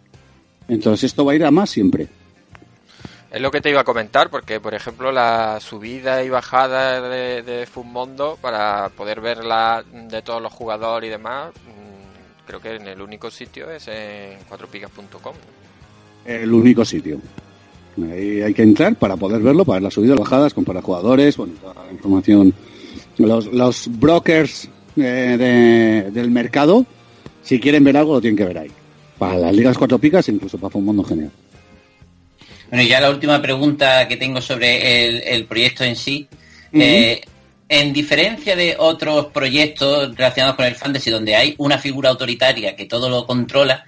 Entonces esto va a ir a más siempre. Es lo que te iba a comentar, porque por ejemplo la subida y bajada de, de Futmundo, para poder verla de todos los jugadores y demás, mm, creo que en el único sitio es en cuatropicas.com. El único sitio. Ahí hay que entrar para poder verlo, para ver las subidas, bajadas, comparar jugadores, bueno, toda la información. Los, los brokers eh, de- del mercado, si quieren ver algo, lo tienen que ver ahí. Para las ligas cuatro picas, incluso para un mundo general. Bueno, ya la última pregunta que tengo sobre el, el proyecto en sí. Eh, en diferencia de otros proyectos relacionados con el fantasy donde hay una figura autoritaria que todo lo controla,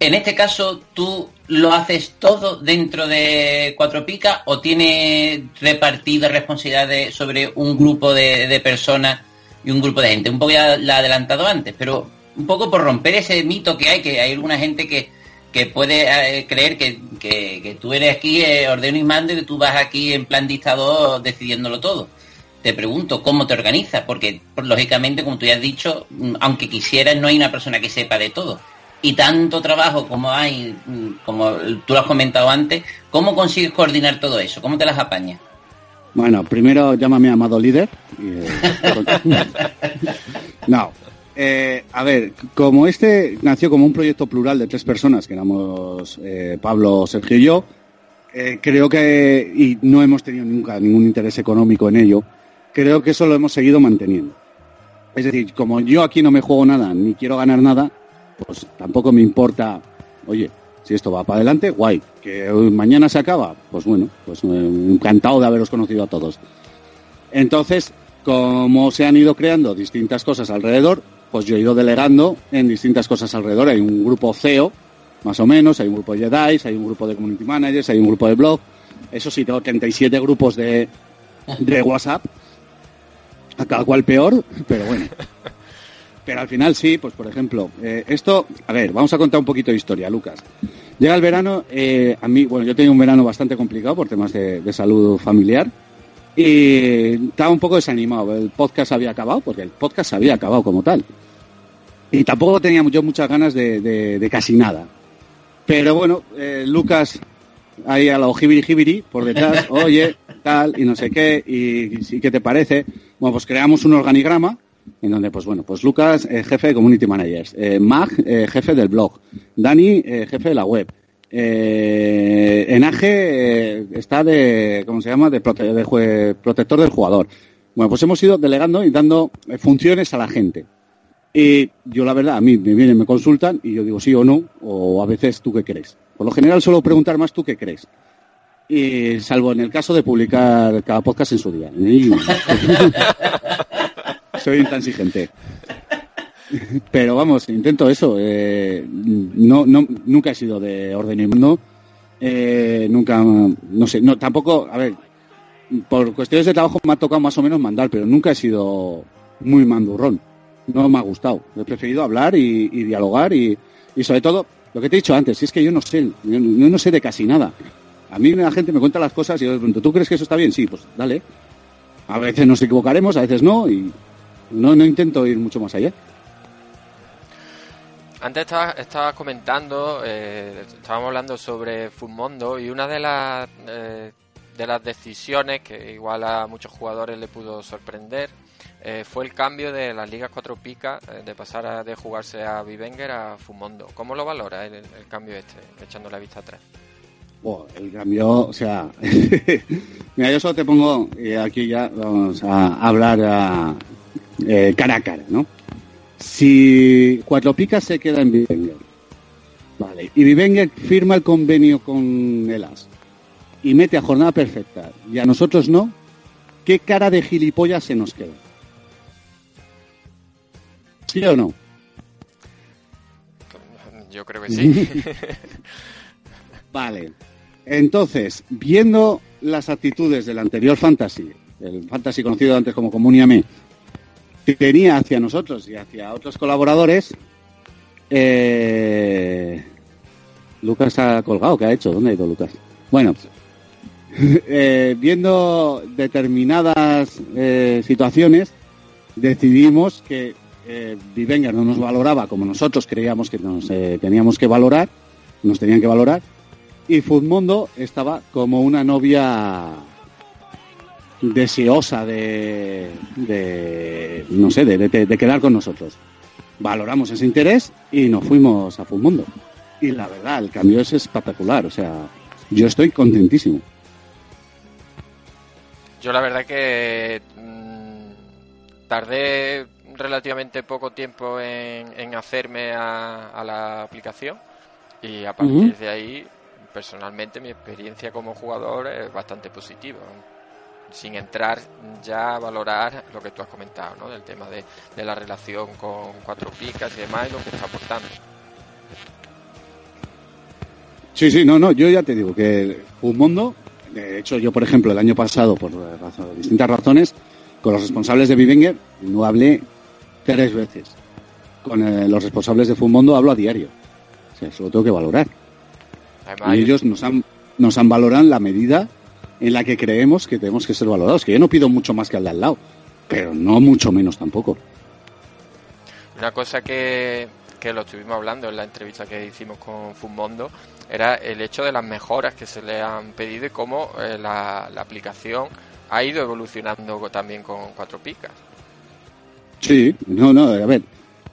en este caso tú lo haces todo dentro de Cuatro Picas o tiene repartida responsabilidades sobre un grupo de, de personas y un grupo de gente. Un poco ya la he adelantado antes, pero un poco por romper ese mito que hay, que hay alguna gente que, que puede eh, creer que, que- que tú eres aquí eh, ordeno y mando y que tú vas aquí en plan dictador decidiéndolo todo. Te pregunto, ¿cómo te organizas? Porque, pues, lógicamente, como tú ya has dicho, mm, aunque quisieras, no hay una persona que sepa de todo. Y tanto trabajo como hay, mm, como tú lo has comentado antes, ¿cómo consigues coordinar todo eso? ¿Cómo te las apañas? Bueno, primero llámame amado líder. y, eh, <laughs> no. Eh, a ver, como este nació como un proyecto plural de tres personas, que éramos eh, Pablo, Sergio y yo, eh, creo que, y no hemos tenido nunca ningún interés económico en ello, creo que eso lo hemos seguido manteniendo. Es decir, como yo aquí no me juego nada, ni quiero ganar nada, pues tampoco me importa, oye, si esto va para adelante, guay. Que mañana se acaba, pues bueno, pues eh, encantado de haberos conocido a todos. Entonces, como se han ido creando distintas cosas alrededor, pues yo he ido delegando en distintas cosas alrededor. Hay un grupo CEO, más o menos, hay un grupo de Jedi, hay un grupo de Community Managers, hay un grupo de blog. Eso sí, tengo 37 grupos de, de WhatsApp, a cada cual peor, pero bueno. Pero al final sí, pues por ejemplo, eh, esto, a ver, vamos a contar un poquito de historia, Lucas. Llega el verano, eh, a mí, bueno, yo tenido un verano bastante complicado por temas de, de salud familiar y estaba un poco desanimado. El podcast había acabado, porque el podcast había acabado como tal. Y tampoco tenía yo muchas ganas de, de- de casi nada. Pero bueno, eh, Lucas, ahí a la jibiri jibiri, por detrás, <laughs> oye, tal, y no sé qué, y, y ¿qué te parece? Bueno, pues creamos un organigrama en donde, pues bueno, pues Lucas, eh, jefe de Community Managers, eh, Mag, eh, jefe del blog, Dani, eh, jefe de la web, Enaje está de, ¿cómo se llama?, de, prote- de protector del jugador. Bueno, pues hemos ido delegando y dando funciones a la gente. Y yo la verdad, a mí me vienen, me consultan y yo digo sí o no, o a veces tú qué crees. Por lo general suelo preguntar más tú qué crees. Y salvo en el caso de publicar cada podcast en su día. Y- <laughs> Soy intransigente. Pero vamos, intento eso. eh, no, no, nunca he sido de orden y mundo. Eh, nunca, no sé, no, tampoco, a ver, por cuestiones de trabajo me ha tocado más o menos mandar, pero nunca he sido muy mandurrón. No me ha gustado. He preferido hablar y, dialogar y, sobre todo, lo que te he dicho antes, es que yo no sé, yo, no sé de casi nada. A mí la gente me cuenta las cosas y yo le pregunto, ¿tú crees que eso está bien? Sí, pues dale. A veces nos equivocaremos, a veces no, y no, no intento ir mucho más allá. Antes estabas estaba comentando, eh, estábamos hablando sobre Fumondo y una de las eh, de las decisiones que igual a muchos jugadores le pudo sorprender eh, fue el cambio de las ligas cuatro picas eh, de pasar a, de jugarse a Vivenger a Fumondo. ¿Cómo lo valora el, cambio este, echando la vista atrás? Oh, el cambio, o sea, <laughs> mira, yo solo te pongo, y aquí ya vamos a hablar eh, cara a cara, ¿no? Si Cuatro Picas se queda en Vivenger, vale, y Vivenger firma el convenio con el AS y mete a jornada perfecta y a nosotros no, ¿qué cara de gilipollas se nos queda? ¿Sí o no? Yo creo que <laughs> sí. <laughs> Vale. Entonces, viendo las actitudes del anterior Fantasy, el Fantasy conocido antes como Comuniame, que tenía hacia nosotros y hacia otros colaboradores, eh, Lucas ha colgado, ¿qué ha hecho? ¿Dónde ha ido Lucas? Bueno, <laughs> eh, viendo determinadas eh, situaciones, decidimos que eh, Vivenger no nos valoraba como nosotros creíamos que nos eh, teníamos que valorar, nos tenían que valorar, y Futmundo estaba como una novia deseosa de, de no sé, de, quedar con nosotros. Valoramos ese interés y nos fuimos a Futmundo. Y la verdad, el cambio es espectacular, o sea, yo estoy contentísimo. Yo la verdad que mm, tardé relativamente poco tiempo en, en hacerme a, a la aplicación y a partir de ahí, personalmente, mi experiencia como jugador es bastante positiva. sin entrar ya a valorar lo que tú has comentado, ¿no? Del tema de, de la relación con cuatro picas y demás y lo que está aportando. Sí, sí, no, no, yo ya te digo que un mundo, de hecho yo por ejemplo el año pasado por razón- distintas razones, con los responsables de Vivenger no hablé tres veces. Con eh, los responsables de Fumondo hablo a diario. O sea, eso lo tengo que valorar. Además, Y ellos nos han, nos han valorado la medida en la que creemos que tenemos que ser valorados. Que yo no pido mucho más que al de al lado, pero no mucho menos tampoco. Una cosa que, que lo estuvimos hablando en la entrevista que hicimos con Fumondo era el hecho de las mejoras que se le han pedido y cómo eh, la, la aplicación ha ido evolucionando también con cuatro picas. Sí, no, no, a ver.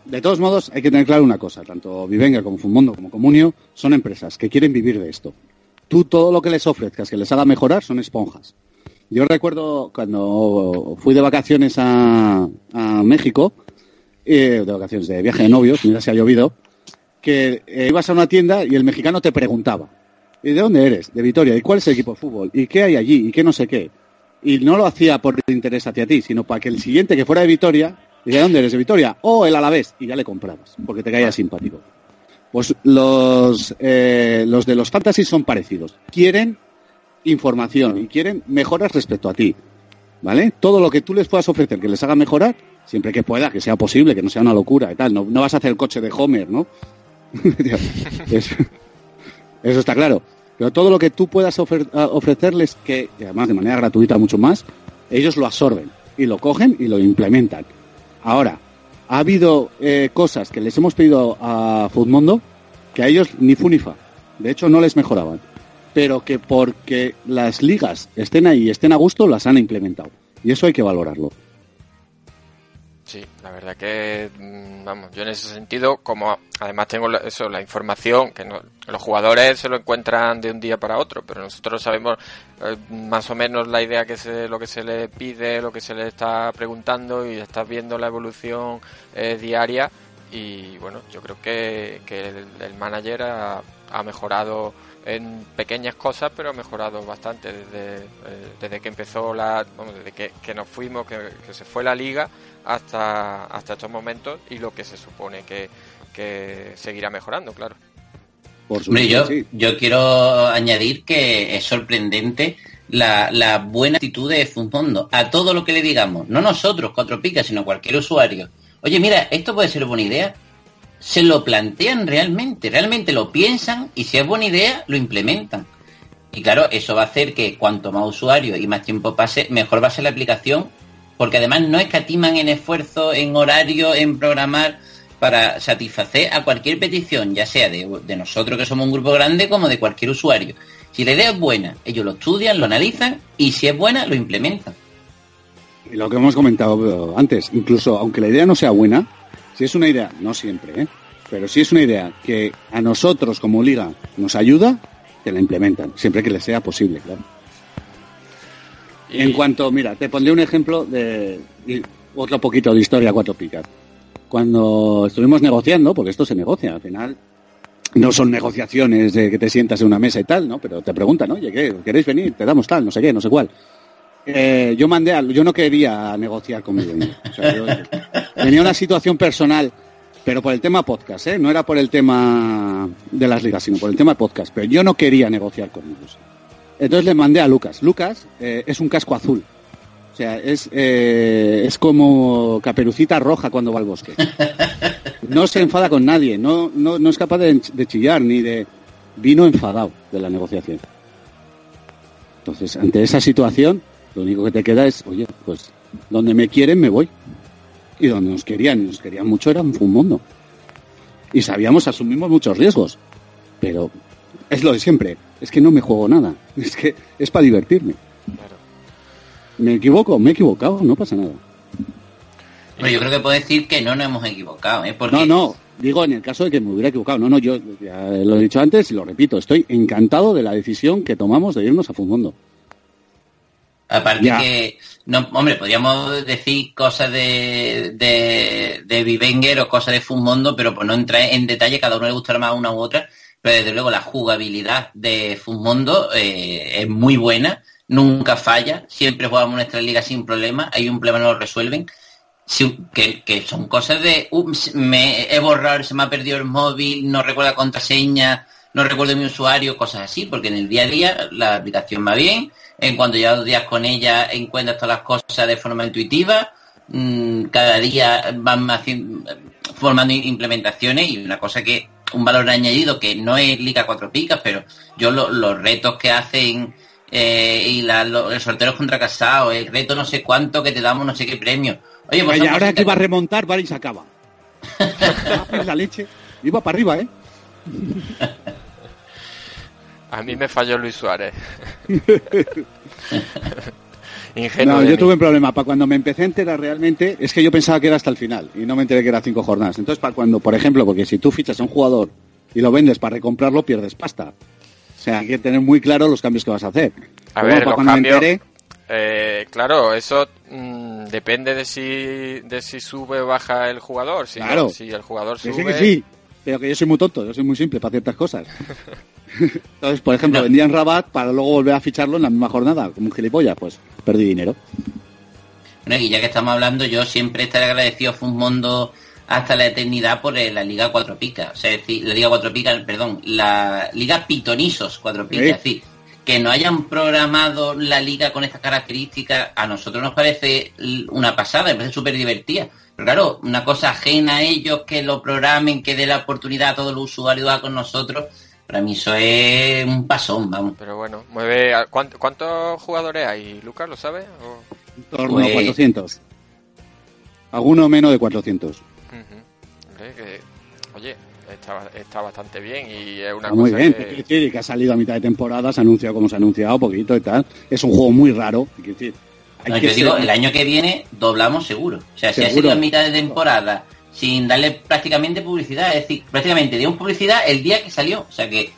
De todos modos, hay que tener claro una cosa. Tanto Vivenga como Fumondo como Comunio son empresas que quieren vivir de esto. Tú todo lo que les ofrezcas que les haga mejorar son esponjas. Yo recuerdo cuando fui de vacaciones a, México, eh, de vacaciones, de viaje de novios, mira si ha llovido, que eh, ibas a una tienda y el mexicano te preguntaba, ¿y de dónde eres? De Vitoria. ¿Y cuál es el equipo de fútbol? ¿Y qué hay allí? ¿Y qué no sé qué? Y no lo hacía por interés hacia ti, sino para que el siguiente que fuera de Vitoria, ¿de dónde eres? De Vitoria. Oh, el Alavés. Y ya le comprabas, porque te caía simpático. Pues los, eh, los de los fantasy son parecidos. Quieren información y quieren mejoras respecto a ti. ¿Vale? Todo lo que tú les puedas ofrecer que les haga mejorar, siempre que pueda, que sea posible, que no sea una locura y tal. No, no vas a hacer el coche de Homer, ¿no? <laughs> eso, eso está claro. Pero todo lo que tú puedas ofer- a- ofrecerles, que además de manera gratuita mucho más, ellos lo absorben y lo cogen y lo implementan. Ahora, ha habido eh, cosas que les hemos pedido a Foodmondo que a ellos ni fu ni fa. De hecho, no les mejoraban. Pero que porque las ligas estén ahí y estén a gusto, las han implementado. Y eso hay que valorarlo. Sí, la verdad que, mm, vamos, yo en ese sentido, como además tengo eso, la información, que no- los jugadores se lo encuentran de un día para otro, pero nosotros sabemos eh, más o menos la idea que se, lo que se le pide, lo que se le está preguntando y estás viendo la evolución eh, diaria. Y bueno, yo creo que, que el, manager ha, ha mejorado en pequeñas cosas, pero ha mejorado bastante desde, eh, desde que empezó la, vamos, desde que, que nos fuimos, que, que se fue la liga hasta, hasta estos momentos y lo que se supone que, que seguirá mejorando, claro. Por Hombre, yo, sí. yo quiero añadir que es sorprendente la, la buena actitud de Fumondo a todo lo que le digamos, no nosotros, cuatro picas, sino cualquier usuario. Oye, mira, esto puede ser buena idea. Se lo plantean realmente, realmente lo piensan y si es buena idea, lo implementan. Y claro, eso va a hacer que cuanto más usuarios y más tiempo pase, mejor va a ser la aplicación, porque además no escatiman en esfuerzo, en horario, en programar para satisfacer a cualquier petición, ya sea de, nosotros que somos un grupo grande como de cualquier usuario. Si la idea es buena, ellos lo estudian, lo analizan y si es buena, lo implementan. Lo que hemos comentado antes, incluso aunque la idea no sea buena, si es una idea, no siempre, ¿eh? pero si es una idea que a nosotros como liga nos ayuda, que la implementan, siempre que les sea posible, claro. Y- En cuanto, mira, te pondré un ejemplo de otro poquito de historia cuatro picas. Cuando estuvimos negociando, porque esto se negocia, al final no son negociaciones de que te sientas en una mesa y tal, ¿no? Pero te preguntan, oye, ¿qué? ¿Queréis venir? Te damos tal, no sé qué, no sé cuál. Eh, yo mandé, a- yo no quería negociar conmigo. O sea, yo- tenía una situación personal, pero por el tema podcast, ¿eh? No era por el tema de las ligas, sino por el tema podcast. Pero yo no quería negociar con ellos. Entonces le mandé a Lucas. Lucas eh, es un casco azul. O sea, es, eh, es como caperucita roja cuando va al bosque. <laughs> No se enfada con nadie, no, no, no es capaz de, de chillar ni de... Vino enfadado de la negociación. Entonces, ante esa situación, lo único que te queda es, oye, pues donde me quieren me voy. Y donde nos querían, nos querían mucho era un mundo. Y sabíamos, asumimos muchos riesgos. Pero es lo de siempre. Es que no me juego nada. <laughs> Es que es para divertirme. Claro. Me equivoco, me he equivocado, no pasa nada. Pero yo creo que puedo decir que no nos hemos equivocado, ¿eh? Porque No, no, digo en el caso de que me hubiera equivocado. No, no, yo ya lo he dicho antes y lo repito. Estoy encantado de la decisión que tomamos de irnos a Fumondo. Aparte Ya. que, no, hombre, podríamos decir cosas de, de, de Vivenger o cosas de Fumondo, pero por no entrar en detalle, cada uno le gustará más una u otra, pero desde luego la jugabilidad de Fumondo eh, es muy buena, nunca falla, siempre jugamos nuestra liga sin problema, hay un problema no lo resuelven. Que, que son cosas de ups, me he borrado, se me ha perdido el móvil, no recuerdo la contraseña, no recuerdo mi usuario, cosas así, porque en el día a día la aplicación va bien, en cuanto llevas dos días con ella encuentras todas las cosas de forma intuitiva, mm, cada día van formando implementaciones y una cosa que, un valor añadido que no es Liga 4 picas, pero yo lo- los retos que hacen eh, y la, lo- el sorteo contra casado, el reto no sé cuánto que te damos no sé qué premio. Oye, pues ahora que iba a remontar, vale y se acaba. <laughs> la leche. Iba para arriba, ¿eh? <laughs> A mí me falló Luis Suárez. <laughs> Ingenuo No, yo mí. tuve un problema. Para cuando me empecé a enterar realmente, es que yo pensaba que era hasta el final y no me enteré que era cinco jornadas. Entonces, para cuando, por ejemplo, porque si tú fichas a un jugador y lo vendes para recomprarlo, pierdes pasta. O sea, hay que tener muy claro los cambios que vas a hacer. A ver, para cuando me cambios, enteré, eh, claro, eso mm, depende de si, de si sube o baja el jugador. Si, Claro. si el jugador que sube, sí, que sí, pero que yo soy muy tonto, yo soy muy simple para ciertas cosas. <laughs> Entonces, por ejemplo, vendían Rabat para luego volver a ficharlo en la misma jornada, como un gilipollas, pues perdí dinero. Bueno, y ya que estamos hablando, yo siempre estaré agradecido a Fumondo hasta la eternidad por eh, la Liga Cuatro Picas. O sea, es decir, la Liga Cuatro Picas, perdón, la Liga Pitonizos Cuatro Picas. Sí. Es decir, que no hayan programado la liga con estas características, a nosotros nos parece una pasada, me parece súper divertida. Pero claro, una cosa ajena a ellos, que lo programen, que dé la oportunidad a todos los usuarios a con nosotros, para mí eso es un pasón, vamos. Pero bueno, mueve. a- ¿cuánt- ¿Cuántos jugadores hay, Lucas? ¿Lo sabes? O- En torno Pues- a 400. Alguno menos de 400. Ujú. Hombre, que, oye, está, está bastante bien y es una Está muy cosa bien, que- decir, que ha salido a mitad de temporada, se ha anunciado como se ha anunciado, poquito y tal. Es un juego muy raro, quiero decir. hay No, que yo digo, el año que viene doblamos seguro. O sea, si ha Seguro. sido a mitad de temporada, sin darle prácticamente publicidad, es decir, prácticamente dimos publicidad el día que salió. O sea que,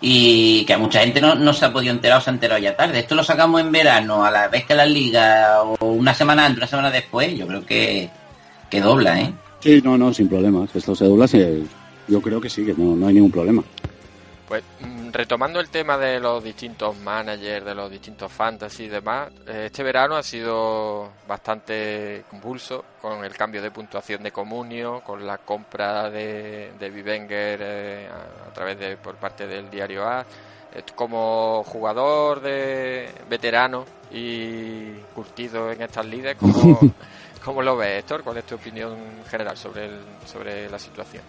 y que a mucha gente no, no se ha podido enterar o se ha enterado ya tarde. Esto lo sacamos en verano, a la vez que la liga, o una semana antes, una semana después, yo creo que, que dobla, ¿eh? Sí, no, no, sin problemas. Esto se dobla, se- yo creo que sí, que no, no hay ningún problema. Pues mm, retomando el tema de los distintos managers, de los distintos fantasy y demás, eh, este verano ha sido bastante convulso con el cambio de puntuación de Comunio, con la compra de, de Vivenger eh, a, a través de por parte del diario A. Eh, Como jugador de veterano y curtido en estas lides, ¿cómo, <laughs> cómo lo ves, Héctor? ¿Cuál es tu opinión general sobre, el, sobre la situación?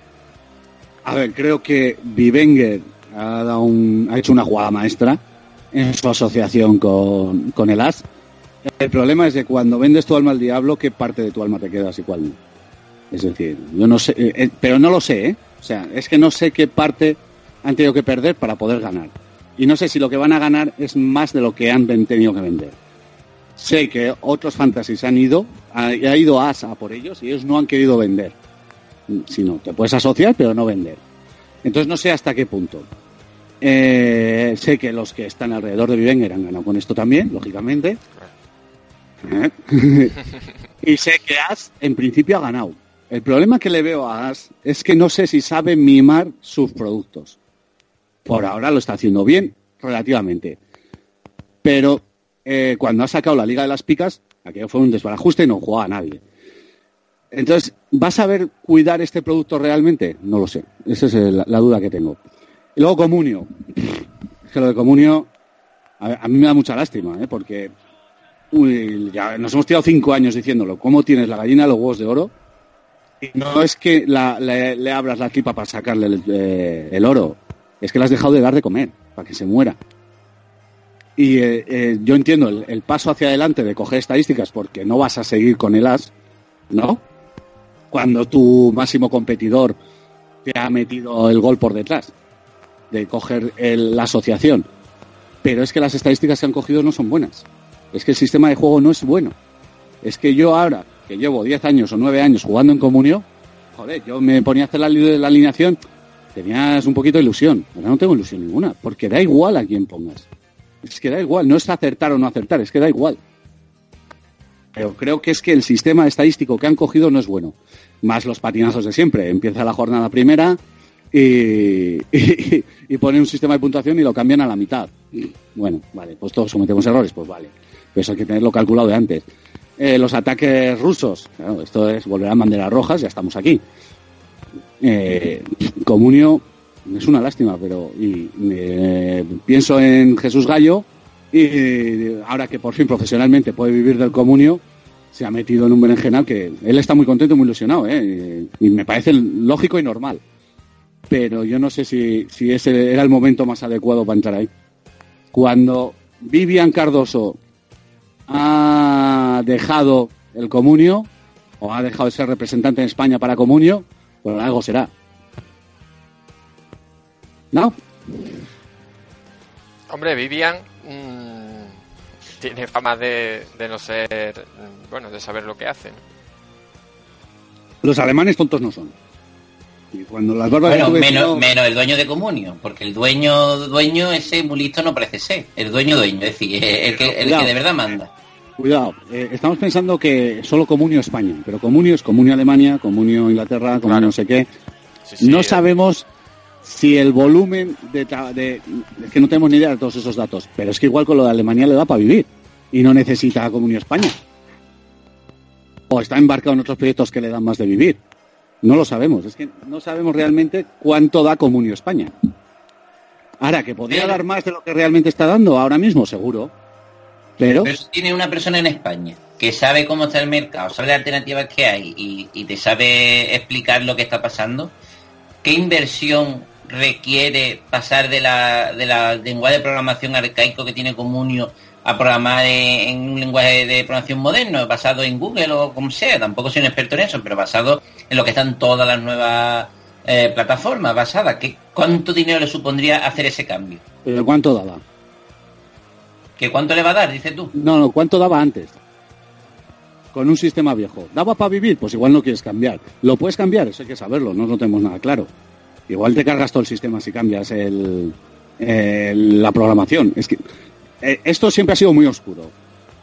A ver, creo que Vivenger ha, dado un- ha hecho una jugada maestra en su asociación con, con el AS. El problema es que cuando vendes tu alma al diablo, ¿qué parte de tu alma te quedas y cuál no? Es decir, yo no sé, eh, eh, pero no lo sé, ¿eh? O sea, es que no sé qué parte han tenido que perder para poder ganar. Y no sé si lo que van a ganar es más de lo que han tenido que vender. Sé que otros fantasies han ido, ha, ha ido AS a por ellos y ellos no han querido vender. Si no, te puedes asociar, pero no vender. Entonces no sé hasta qué punto. Eh, sé que los que están alrededor de Vivenger han ganado con esto también, lógicamente. ¿Eh? <laughs> y sé que As, en principio, ha ganado. El problema que le veo a As es que no sé si sabe mimar sus productos. Por ahora lo está haciendo bien, relativamente. Pero eh, cuando ha sacado la Liga de las Picas, aquello fue un desbarajuste y no jugaba a nadie. Entonces, ¿vas a ver cuidar este producto realmente? No lo sé. Esa es la duda que tengo. Y luego Comunio. Es que lo de Comunio, a, mí me da mucha lástima, ¿eh? porque ya nos hemos tirado cinco años diciéndolo. ¿Cómo tienes la gallina los huevos de oro? Y no es que le, abras la tripa para sacarle el, eh, oro, es que le has dejado de dar de comer, para que se muera. Y eh, eh, yo entiendo el paso hacia adelante de coger estadísticas porque no vas a seguir con el as, ¿no? Cuando tu máximo competidor te ha metido el gol por detrás de coger el- la asociación. Pero es que las estadísticas que han cogido no son buenas. Es que el sistema de juego no es bueno. Es que yo ahora, que llevo 10 años o 9 años jugando en comunio, joder, yo me ponía a hacer la, la alineación, tenías un poquito de ilusión. Ahora no tengo ilusión ninguna, porque da igual a quién pongas. Es que da igual, no es acertar o no acertar, es que da igual. Pero creo que es que el sistema estadístico que han cogido no es bueno. Más los patinazos de siempre. Empieza la jornada primera <laughs> y, y, ponen un sistema de puntuación y lo cambian a la mitad. Bueno, vale, pues todos cometemos errores, pues vale. Pero eso hay que tenerlo calculado de antes. Eh, los ataques rusos, claro, esto es volver a banderas rojas, ya estamos aquí. Eh, <laughs> comunio es una lástima, pero y, eh, pienso en Jesús Gallo y ahora que por fin profesionalmente puede vivir del comunio, se ha metido en un berenjenal que él está muy contento muy ilusionado, ¿eh? y me parece lógico y normal. Pero yo no sé si, si ese era el momento más adecuado para entrar ahí. Cuando Vivian Cardoso ha dejado el comunio, o ha dejado de ser representante en España para comunio, pues algo será. ¿No? Hombre, Vivian mm, tiene fama de, de no ser, mm, bueno, de saber lo que hace. ¿no? Los alemanes tontos no son. Y cuando las barbas Bueno, menos, menos el dueño de Comunio, porque el dueño, dueño, ese muy listo no parece ser. El dueño, dueño, es decir, el que, el que de verdad manda. Cuidado, eh, estamos pensando que solo comunio España, pero comunio es comunio Alemania, comunio Inglaterra, comunio no sé qué. sí, no eh. sabemos si el volumen de, de- Es que no tenemos ni idea de todos esos datos, pero es que igual con lo de Alemania le da para vivir y no necesita comunio España. O está embarcado en otros proyectos que le dan más de vivir. No lo sabemos, es que no sabemos realmente cuánto da comunio España. Ahora, que podría dar más de lo que realmente está dando ahora mismo, seguro. Pero... Pero si tiene una persona en España que sabe cómo está el mercado, sabe las alternativas que hay y, y te sabe explicar lo que está pasando, ¿qué inversión requiere pasar de la, de la lenguaje de programación arcaico que tiene Comunio a programar en, un lenguaje de programación moderno, basado en Google o como sea? Tampoco soy un experto en eso, pero basado en lo que están todas las nuevas eh, plataformas basadas. ¿Qué, ¿Cuánto dinero le supondría hacer ese cambio? ¿Pero cuánto daba? ¿Qué cuánto le va a dar, dices tú? No, no, ¿cuánto daba antes? Con un sistema viejo. ¿Daba para vivir? Pues igual no quieres cambiar. ¿Lo puedes cambiar? Eso hay que saberlo, no lo tenemos nada claro. Igual te cargas todo el sistema si cambias el, el- la programación. Es que eh, esto siempre ha sido muy oscuro.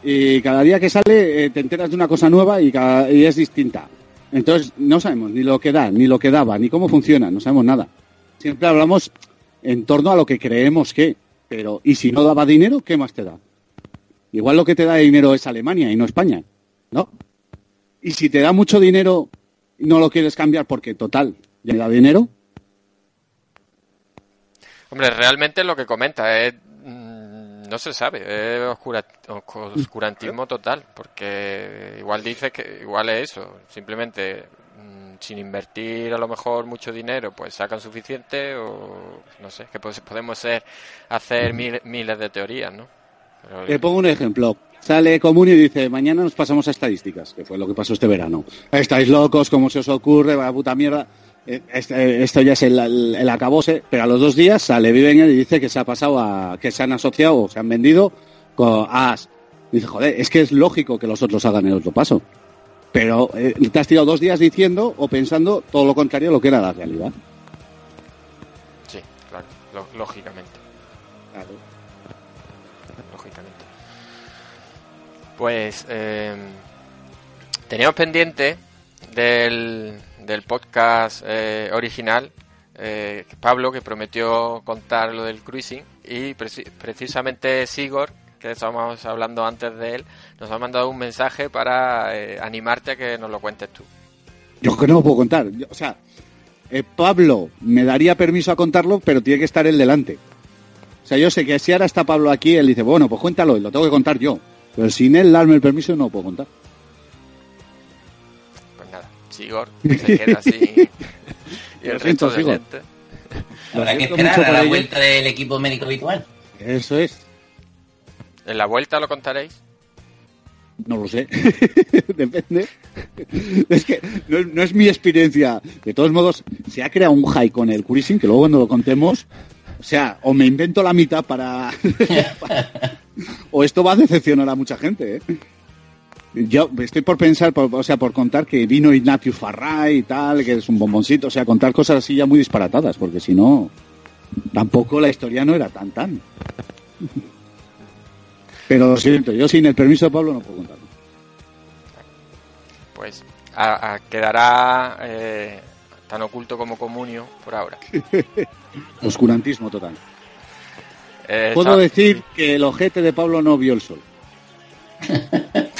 Y cada día que sale eh, te enteras de una cosa nueva y, cada- y es distinta. Entonces no sabemos ni lo que da, ni lo que daba, ni cómo funciona, no sabemos nada. Siempre hablamos en torno a lo que creemos que. Pero, ¿y si no daba dinero, qué más te da? Igual lo que te da dinero es Alemania y no España, ¿no? Y si te da mucho dinero no lo quieres cambiar porque, total, ya me da dinero, Hombre, realmente lo que comenta es. mm, No se sabe, es oscura- oscu- oscurantismo total, porque igual dice que igual es eso, simplemente mm, sin invertir a lo mejor mucho dinero, pues sacan suficiente o no sé, que pues podemos ser hacer mil- miles de teorías, ¿no? Pero- Te pongo un ejemplo. Sale Comunio y dice, mañana nos pasamos a estadísticas, que fue lo que pasó este verano. Estáis locos, ¿cómo se os ocurre? Vaya puta mierda. Esto ya es el, el, el acabose, pero a los dos días sale Vivenger y dice que se ha pasado a, que se han asociado o se han vendido con AS. Dice, joder, es que es lógico que los otros hagan el otro paso. Pero eh, te has tirado dos días diciendo o pensando todo lo contrario a lo que era la realidad. Sí, claro, lo- lógicamente. Claro. Lógicamente. Pues eh, teníamos pendiente del, del podcast eh, original eh, Pablo que prometió contar lo del cruising y preci- precisamente Sigor que estábamos hablando antes de él nos ha mandado un mensaje para eh, animarte a que nos lo cuentes tú. Yo que no lo puedo contar. Yo- o sea, eh, Pablo me daría permiso a contarlo, pero tiene que estar él delante. O sea, yo sé que si ahora está Pablo aquí, él dice, bueno, pues cuéntalo, lo tengo que contar yo. Pero sin él darme el permiso no lo puedo contar. Sigor se queda así y el resto de gente. Habrá que esperar a la ello. vuelta del equipo médico habitual. Eso es. En la vuelta lo contaréis. No lo sé. <laughs> Depende. es que no, es- no es mi experiencia. De todos modos, se ha creado un high con el cruising, que luego cuando lo contemos, o sea, o me invento la mitad para... <laughs> o esto va a decepcionar a mucha gente, ¿eh? Yo estoy por pensar, por- o sea, por contar que vino Ignatius Farray y tal, que es un bomboncito, o sea, contar cosas así ya muy disparatadas, porque si no, tampoco la historia no era tan tan. Pero lo siento, yo sin el permiso de Pablo no puedo contarlo. Pues a- a- quedará eh, tan oculto como comunio por ahora. <laughs> Oscurantismo total. Eh, Puedo decir que el ojete de Pablo no vio el sol. <laughs>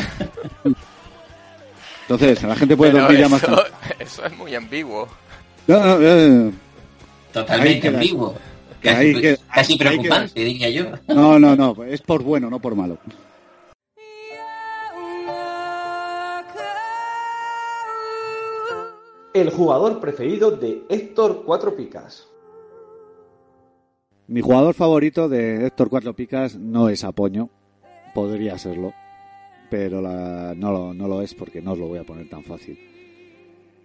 Entonces, la gente puede pero dormir ya más tranquila. <laughs> eso es muy ambiguo. No, no, no, Totalmente ambiguo. Ahí Casi, queda. casi preocupante, diría yo. no, no, no, es por bueno, no por malo. El jugador preferido de Héctor Cuatro Picas. Mi jugador favorito de Héctor Cuatro Picas no es Apoño, podría serlo, pero la- no, lo, no lo es porque no os lo voy a poner tan fácil.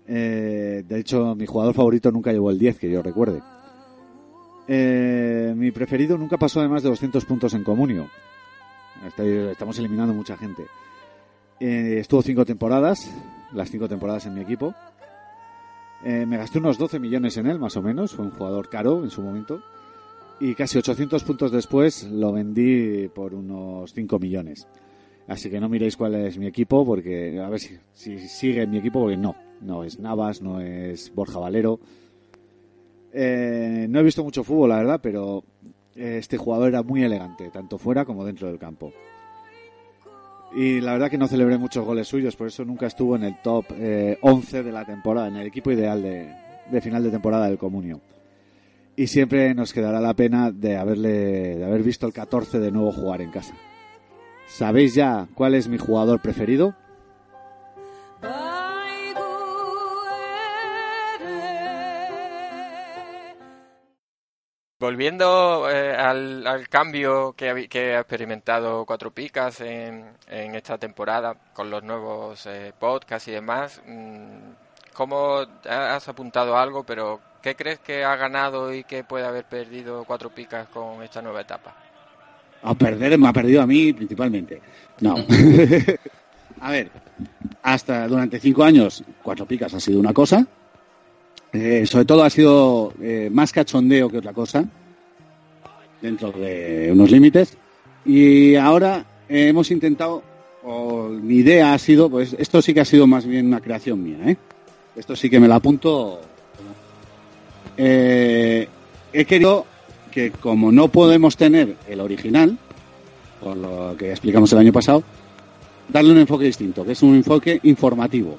Eh, de hecho, mi jugador favorito nunca llevó el 10, que yo recuerde. Eh, mi preferido nunca pasó de más de 200 puntos en comunio. Estamos eliminando mucha gente. Eh, estuvo cinco temporadas, las cinco temporadas en mi equipo. Me gasté unos 12 millones en él, más o menos. Fue un jugador caro en su momento. Y casi 800 puntos después lo vendí por unos 5 millones. Así que no miréis cuál es mi equipo, porque a ver si, si sigue mi equipo, porque no. No es Navas, no es Borja Valero. Eh, no he visto mucho fútbol, la verdad, pero eh, este jugador era muy elegante, tanto fuera como dentro del campo. Y la verdad que no celebré muchos goles suyos, por eso nunca estuvo en el top eh, 11 de la temporada, en el equipo ideal de, de final de temporada del Comunio. Y siempre nos quedará la pena de haberle de haber visto el 14 de nuevo jugar en casa. ¿Sabéis ya cuál es mi jugador preferido? Volviendo eh, al, al cambio que, ha- que ha experimentado Cuatro Picas en, en esta temporada con los nuevos eh, podcasts y demás, mm, ¿cómo has apuntado algo? Pero ¿qué crees que ha ganado y que puede haber perdido Cuatro Picas con esta nueva etapa? A perder, me ha perdido a mí principalmente. No. <laughs> a ver, hasta durante cinco años, Cuatro Picas ha sido una cosa. Eh, sobre todo ha sido eh, más cachondeo que otra cosa, dentro de unos límites. Y ahora eh, hemos intentado, o mi idea ha sido, pues esto sí que ha sido más bien una creación mía, ¿eh? Esto sí que me lo apunto. He querido que como no podemos tener el original, por lo que explicamos el año pasado, darle un enfoque distinto, que es un enfoque informativo,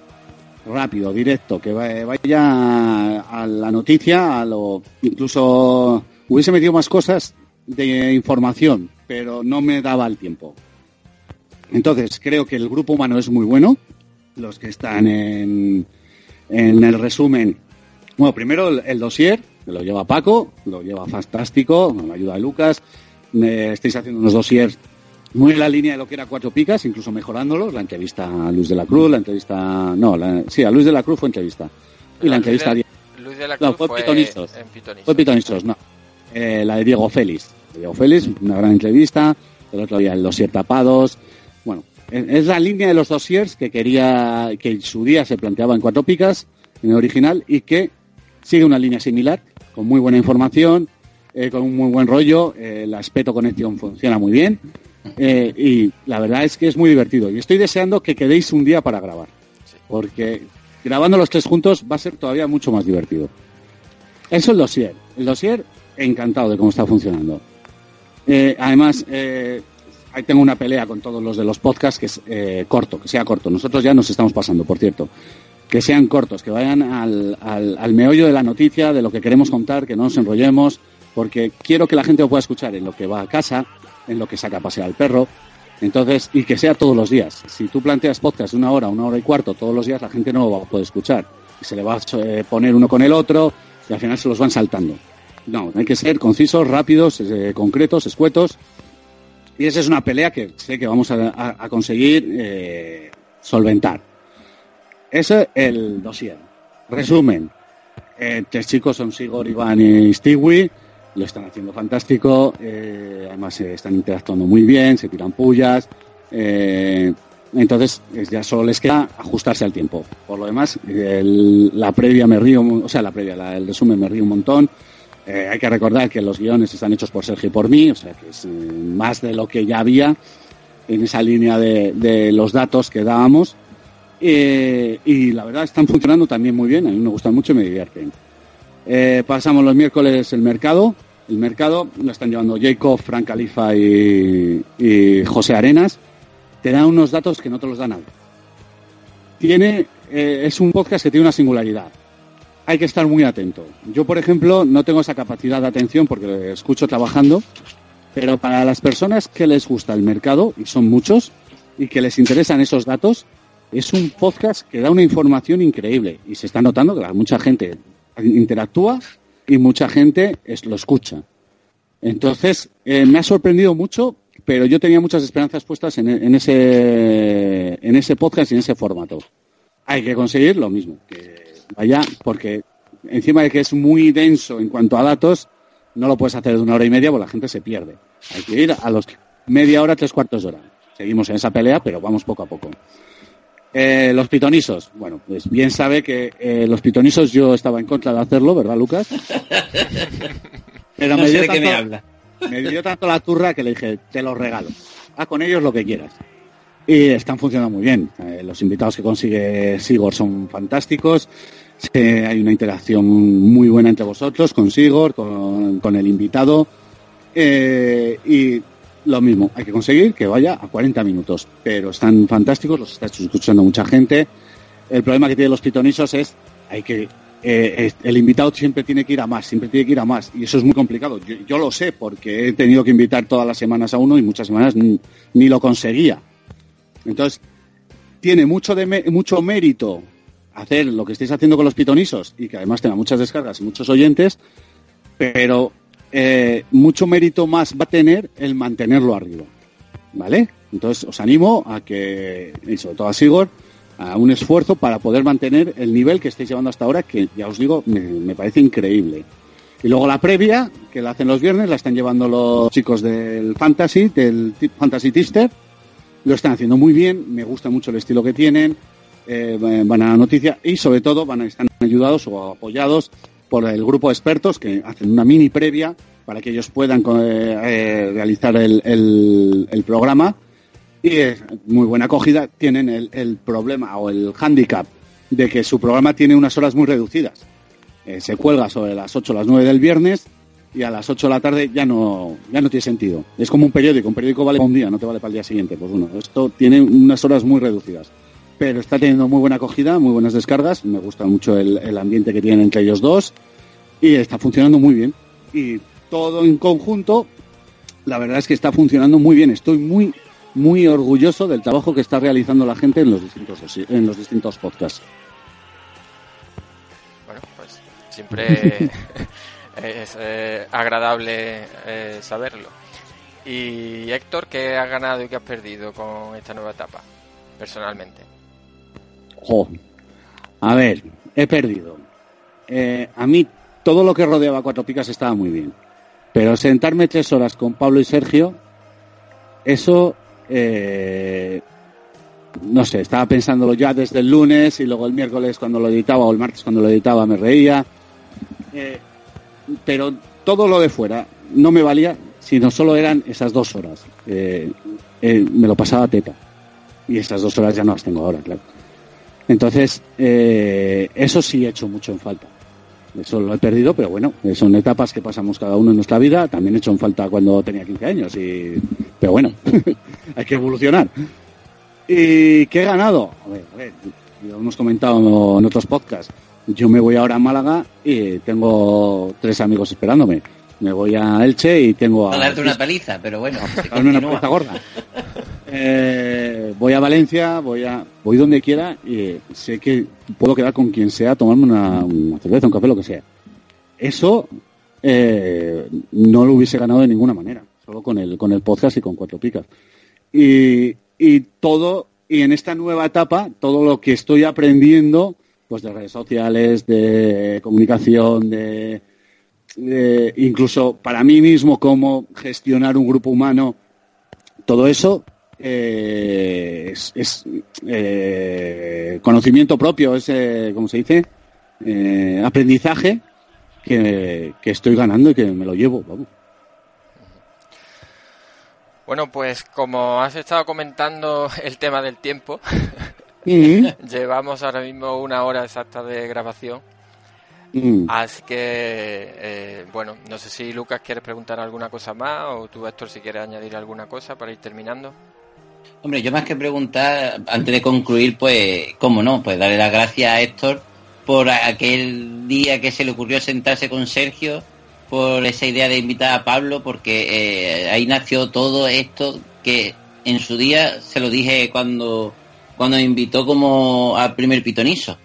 rápido, directo, que va- vaya a la noticia, a lo incluso hubiese metido más cosas de información, pero no me daba el tiempo. Entonces, creo que el grupo humano es muy bueno, los que están en, en el resumen. Bueno, primero el, el dossier, lo lleva Paco, lo lleva fantástico, con la ayuda de Lucas. Me estáis haciendo unos dossiers muy en la línea de lo que era Cuatro Picas, incluso mejorándolos. La entrevista a Luis de la Cruz, la entrevista... No, la- sí, a Luis de la Cruz fue entrevista. Y la Luis entrevista... de- Luis de la No, fue fue en Pitonisos. Fue Pitonisos, no. Eh, la de Diego Félix. De Diego Félix, una gran entrevista. El otro día el dossier tapados. Bueno, es es la línea de los dossiers que quería, que en su día se planteaba en Cuatro Picas, en el original, y que sigue una línea similar, con muy buena información, eh, con un muy buen rollo. eh, el aspecto conexión funciona muy bien. eh, y la verdad es que es muy divertido. Y estoy deseando que quedéis un día para grabar. Porque grabando los tres juntos va a ser todavía mucho más divertido. Eso el dossier. El dossier, encantado de cómo está funcionando. Eh, además, ahí tengo una pelea con todos los de los podcasts que es corto, que sea corto. Nosotros ya nos estamos pasando, por cierto. Que sean cortos, que vayan al, al, meollo de la noticia, de lo que queremos contar, que no nos enrollemos, porque quiero que la gente lo pueda escuchar en lo que va a casa, en lo que saca a pasear al perro. Entonces, y que sea todos los días. Si tú planteas podcast una hora, una hora y cuarto todos los días, la gente no lo va a poder escuchar. Se le va a eh, poner uno con el otro y al final se los van saltando. No, hay que ser concisos, rápidos, eh, concretos, escuetos. Y esa es una pelea que sé que vamos a conseguir eh, solventar. Ese es el dossier. Resumen. Eh, tres chicos son Sigor, Iván y Stewie. Lo están haciendo fantástico. eh, además eh, están interactuando muy bien, se tiran pullas. eh, entonces es- ya solo les queda ajustarse al tiempo. Por lo demás, el- la previa me río, o sea, la previa, el resumen me río un montón. Hay que recordar que los guiones están hechos por Sergio y por mí, o sea que es más de lo que ya había en esa línea de los datos que dábamos. Eh, y la verdad están funcionando también muy bien, a mí me gustan mucho y me divierten. Eh, pasamos los miércoles el mercado, El mercado lo están llevando Jacob, Frank Califa y, y José Arenas. Te da unos datos que no te los da nadie. Tiene, eh, es un podcast que tiene una singularidad. Hay que estar muy atento. Yo, por ejemplo, no tengo esa capacidad de atención porque escucho trabajando, pero para las personas que les gusta el mercado, y son muchos, y que les interesan esos datos, es un podcast que da una información increíble. Y se está notando que mucha gente interactúa y mucha gente lo escucha. Entonces, eh, me ha sorprendido mucho, pero yo tenía muchas esperanzas puestas en, en ese, en ese podcast y en ese formato. Hay que conseguir lo mismo, que vaya, porque encima de que es muy denso en cuanto a datos, no lo puedes hacer de una hora y media porque la gente se pierde. Hay que ir a los media hora, tres cuartos de hora. Seguimos en esa pelea, pero vamos poco a poco. Eh, los pitonisos. Bueno, pues bien sabe que eh, los pitonisos yo estaba en contra de hacerlo, ¿verdad, Lucas? <laughs> Pero No me, dio qué me tanto, habla. me dio tanto la turra que le dije, te los regalo. Haz con ellos lo que quieras. Y están funcionando muy bien. Eh, los invitados que consigue Sigor son fantásticos. Hay una interacción muy buena entre vosotros, con Sigor, con, con el invitado. Eh, y lo mismo, hay que conseguir que vaya a 40 minutos. Pero están fantásticos, los está escuchando mucha gente. El problema que tienen los pitonisos es hay que eh, el invitado siempre tiene que ir a más, siempre tiene que ir a más. Y eso es muy complicado. Yo, lo sé porque he tenido que invitar todas las semanas a uno y muchas semanas ni, lo conseguía. Entonces, tiene mucho, mucho mérito hacer lo que estáis haciendo con los pitonisos y que además tenga muchas descargas y muchos oyentes, pero eh, mucho mérito más va a tener el mantenerlo arriba. ¿Vale? Entonces os animo a que, y sobre todo a Sigor, a un esfuerzo para poder mantener el nivel que estáis llevando hasta ahora, que ya os digo, me, parece increíble. Y luego la previa, que la hacen los viernes, la están llevando los chicos del Fantasy, del Fantasy Tister. Lo están haciendo muy bien, me gusta mucho el estilo que tienen, eh, van a la noticia y sobre todo van a estar ayudados o apoyados por el grupo de expertos que hacen una mini previa para que ellos puedan eh, eh, realizar el, el- programa y es muy buena acogida. Tienen el, el problema o el hándicap de que su programa tiene unas horas muy reducidas. Eh, se cuelga sobre las 8 o las 9 del viernes y a las 8 de la tarde ya no, ya no tiene sentido. Es como un periódico, un periódico vale para un día, no te vale para el día siguiente. Pues bueno, esto tiene unas horas muy reducidas. Pero está teniendo muy buena acogida, muy buenas descargas. Me gusta mucho el, el ambiente que tienen entre ellos dos y está funcionando muy bien. Y todo en conjunto, la verdad es que está funcionando muy bien. Estoy muy, muy orgulloso del trabajo que está realizando la gente en los distintos, en los distintos podcasts. Bueno, pues siempre <laughs> es eh, agradable eh, saberlo. Y Héctor, ¿qué has ganado y qué has perdido con esta nueva etapa, personalmente? Jo. A ver, he perdido. Eh, a mí todo lo que rodeaba Cuatro Picas estaba muy bien. Pero sentarme tres horas con Pablo y Sergio, eso, eh, no sé, estaba pensándolo ya desde el lunes y luego el miércoles cuando lo editaba o el martes cuando lo editaba me reía. Eh, pero todo lo de fuera no me valía, sino solo eran esas dos horas. Me lo pasaba teta. Y esas dos horas ya no las tengo ahora, claro. Entonces, eh, eso sí he hecho mucho en falta. Eso lo he perdido, pero bueno, son etapas que pasamos cada uno en nuestra vida. También he hecho en falta cuando tenía 15 años. Y... Pero bueno, <laughs> hay que evolucionar. ¿Y qué he ganado? A ver, a ver, lo hemos comentado en otros podcasts. Yo me voy ahora a Málaga y tengo tres amigos esperándome. Me voy a Elche y tengo a... A darte una paliza, pero bueno. <laughs> Darme una paliza gorda. <laughs> Eh, voy a Valencia, voy a voy donde quiera y sé que puedo quedar con quien sea, tomarme una, una cerveza, un café, lo que sea. Eso eh, no lo hubiese ganado de ninguna manera, solo con el con el podcast y con cuatro picas. Y, y todo y en esta nueva etapa todo lo que estoy aprendiendo, pues de redes sociales, de comunicación, de, de incluso para mí mismo cómo gestionar un grupo humano todo eso eh, es, es, eh, conocimiento propio, es, eh, ¿cómo se dice? Eh, aprendizaje que, que estoy ganando y que me lo llevo, vamos. Bueno, pues como has estado comentando el tema del tiempo, Ujú. <laughs> llevamos ahora mismo una hora exacta de grabación. Mm. Así que, eh, bueno, no sé si Lucas quieres preguntar alguna cosa más o tú, Héctor, si quieres añadir alguna cosa para ir terminando. Hombre, yo más que preguntar, antes de concluir, pues, cómo no, pues darle las gracias a Héctor por aquel día que se le ocurrió sentarse con Sergio, por esa idea de invitar a Pablo, porque eh, ahí nació todo esto que en su día se lo dije cuando, cuando me invitó como al primer pitonizo.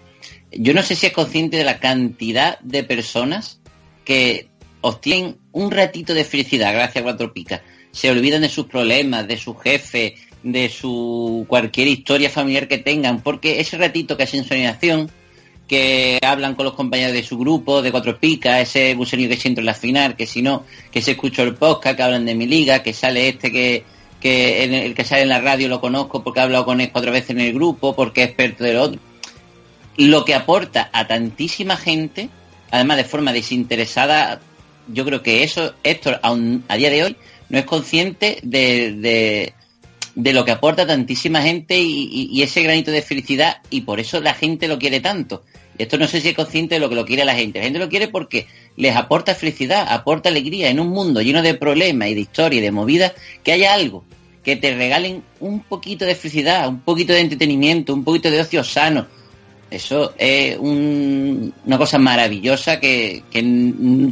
Yo no sé si es consciente de la cantidad de personas que obtienen un ratito de felicidad gracias a Cuatro Picas. Se olvidan de sus problemas, de su jefe, de su cualquier historia familiar que tengan, porque ese ratito que es ensoñación, que hablan con los compañeros de su grupo, de Cuatro Picas, ese busenio que siento en la final, que si no, que se escuchó el podcast, que hablan de mi liga, que sale este que, que el que sale en la radio lo conozco porque he hablado con él cuatro veces en el grupo, porque es experto del otro. Lo que aporta a tantísima gente, además de forma desinteresada, yo creo que eso, Héctor, aún a día de hoy, no es consciente de, de lo que aporta tantísima gente y, ese granito de felicidad, y por eso la gente lo quiere tanto. Esto no sé si es consciente de lo que lo quiere la gente. La gente lo quiere porque les aporta felicidad, aporta alegría en un mundo lleno de problemas y de historia y de movidas, que haya algo, que te regalen un poquito de felicidad, un poquito de entretenimiento, un poquito de ocio sano. Eso es un- una cosa maravillosa que,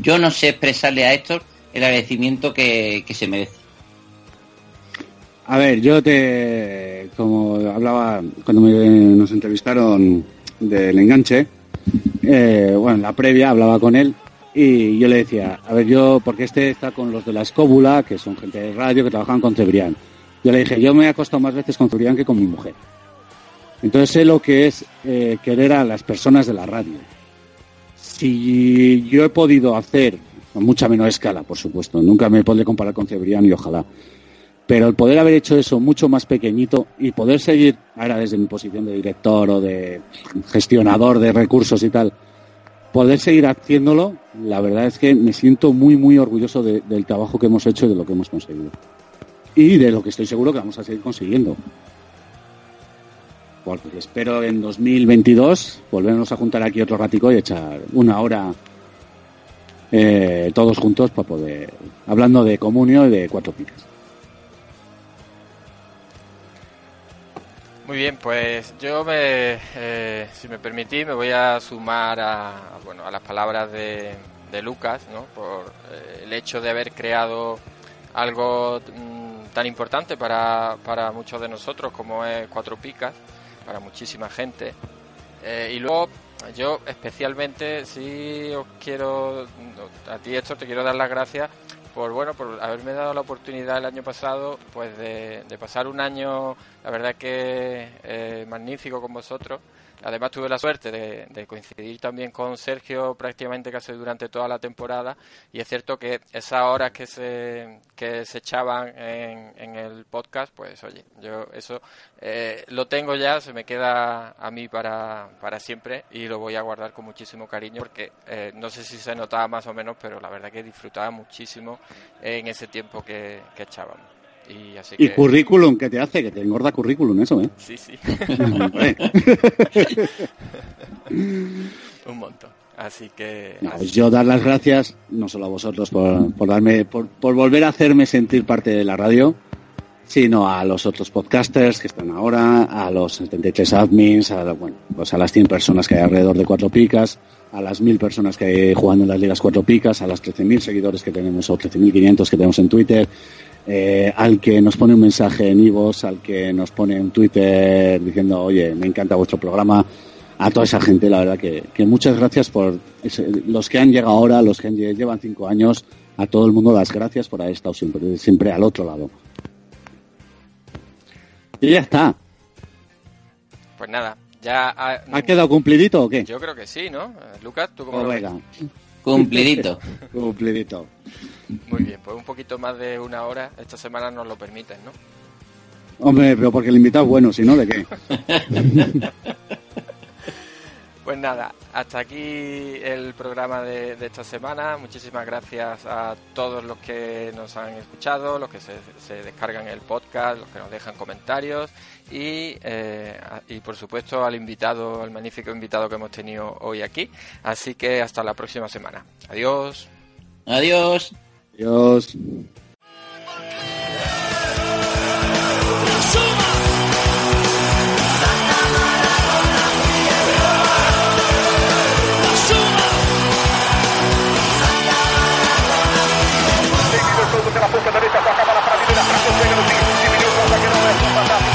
yo no sé expresarle a Héctor el agradecimiento que, que se merece. A ver, yo te, como hablaba cuando me- nos entrevistaron del enganche, eh, bueno, en la previa hablaba con él y yo le decía, a ver, yo, porque este está con los de la escóbula, que son gente de radio, que trabajan con Cebrián. Yo le dije, yo me he acostado más veces con Cebrián que con mi mujer. Entonces sé lo que es eh, querer a las personas de la radio. Si yo he podido hacer, con mucha menos escala, por supuesto, nunca me podré comparar con Cebrián y ojalá, pero el poder haber hecho eso mucho más pequeñito y poder seguir, ahora desde mi posición de director o de gestionador de recursos y tal, poder seguir haciéndolo, la verdad es que me siento muy, muy orgulloso de- del trabajo que hemos hecho y de lo que hemos conseguido. Y de lo que estoy seguro que vamos a seguir consiguiendo. Porque espero en 2022 volvernos a juntar aquí otro ratico y echar una hora eh, todos juntos para poder, hablando de comunio y de cuatro picas. Muy bien, pues yo, me, eh, si me permitís, me voy a sumar a, bueno, a las palabras de, de Lucas, ¿no? por eh, el hecho de haber creado algo mm, tan importante para, para muchos de nosotros como es Cuatro Picas, para muchísima gente. Eh, y luego yo especialmente sí os quiero, a ti Héctor, te quiero dar las gracias por bueno por haberme dado la oportunidad el año pasado pues de, de pasar un año la verdad que eh, magnífico con vosotros además tuve la suerte de, coincidir también con Sergio prácticamente casi durante toda la temporada. Y es cierto que esas horas que se que se echaban en, en el podcast pues oye yo eso eh, lo tengo ya se me queda a mí para, para siempre y lo voy a guardar con muchísimo cariño porque eh, no sé si se notaba más o menos pero la verdad que disfrutaba muchísimo en ese tiempo que echábamos y así Y que currículum, que te hace? Que te engorda currículum eso, ¿eh? sí sí <laughs> <laughs> un montón así que No, yo dar las gracias, no solo a vosotros por, por darme, por, por volver a hacerme sentir parte de la radio, sino a los otros podcasters que están ahora, a los 73 admins, a, bueno, pues a las 100 personas que hay alrededor de Cuatro Picas, a las 1000 personas que hay jugando en las ligas Cuatro Picas, a las 13.000 seguidores que tenemos o 13.500 que tenemos en Twitter, eh, al que nos pone un mensaje en Ivos, al que nos pone un Twitter diciendo, oye, me encanta vuestro programa, a toda esa gente, la verdad que, que muchas gracias por ese- los que han llegado ahora, los que han lle- llevan cinco años, a todo el mundo las gracias por haber estado siempre, siempre al otro lado. Y ya está. pues nada ya ha, ¿Ha quedado cumplidito o qué? yo creo que sí no Lucas tú cómo Pues lo ves? venga, Cumplidito. <laughs> cumplidito. Muy bien pues un poquito más de una hora esta semana nos lo permiten no Hombre, pero porque el invitado es bueno, si no, ¿de qué? <laughs> Pues nada, hasta aquí el programa de, de esta semana. Muchísimas gracias a todos los que nos han escuchado, los que se, se descargan el podcast, los que nos dejan comentarios y, eh, y por supuesto al invitado, al magnífico invitado que hemos tenido hoy aquí. Así que hasta la próxima semana. Adiós. Adiós. Adiós. Pela.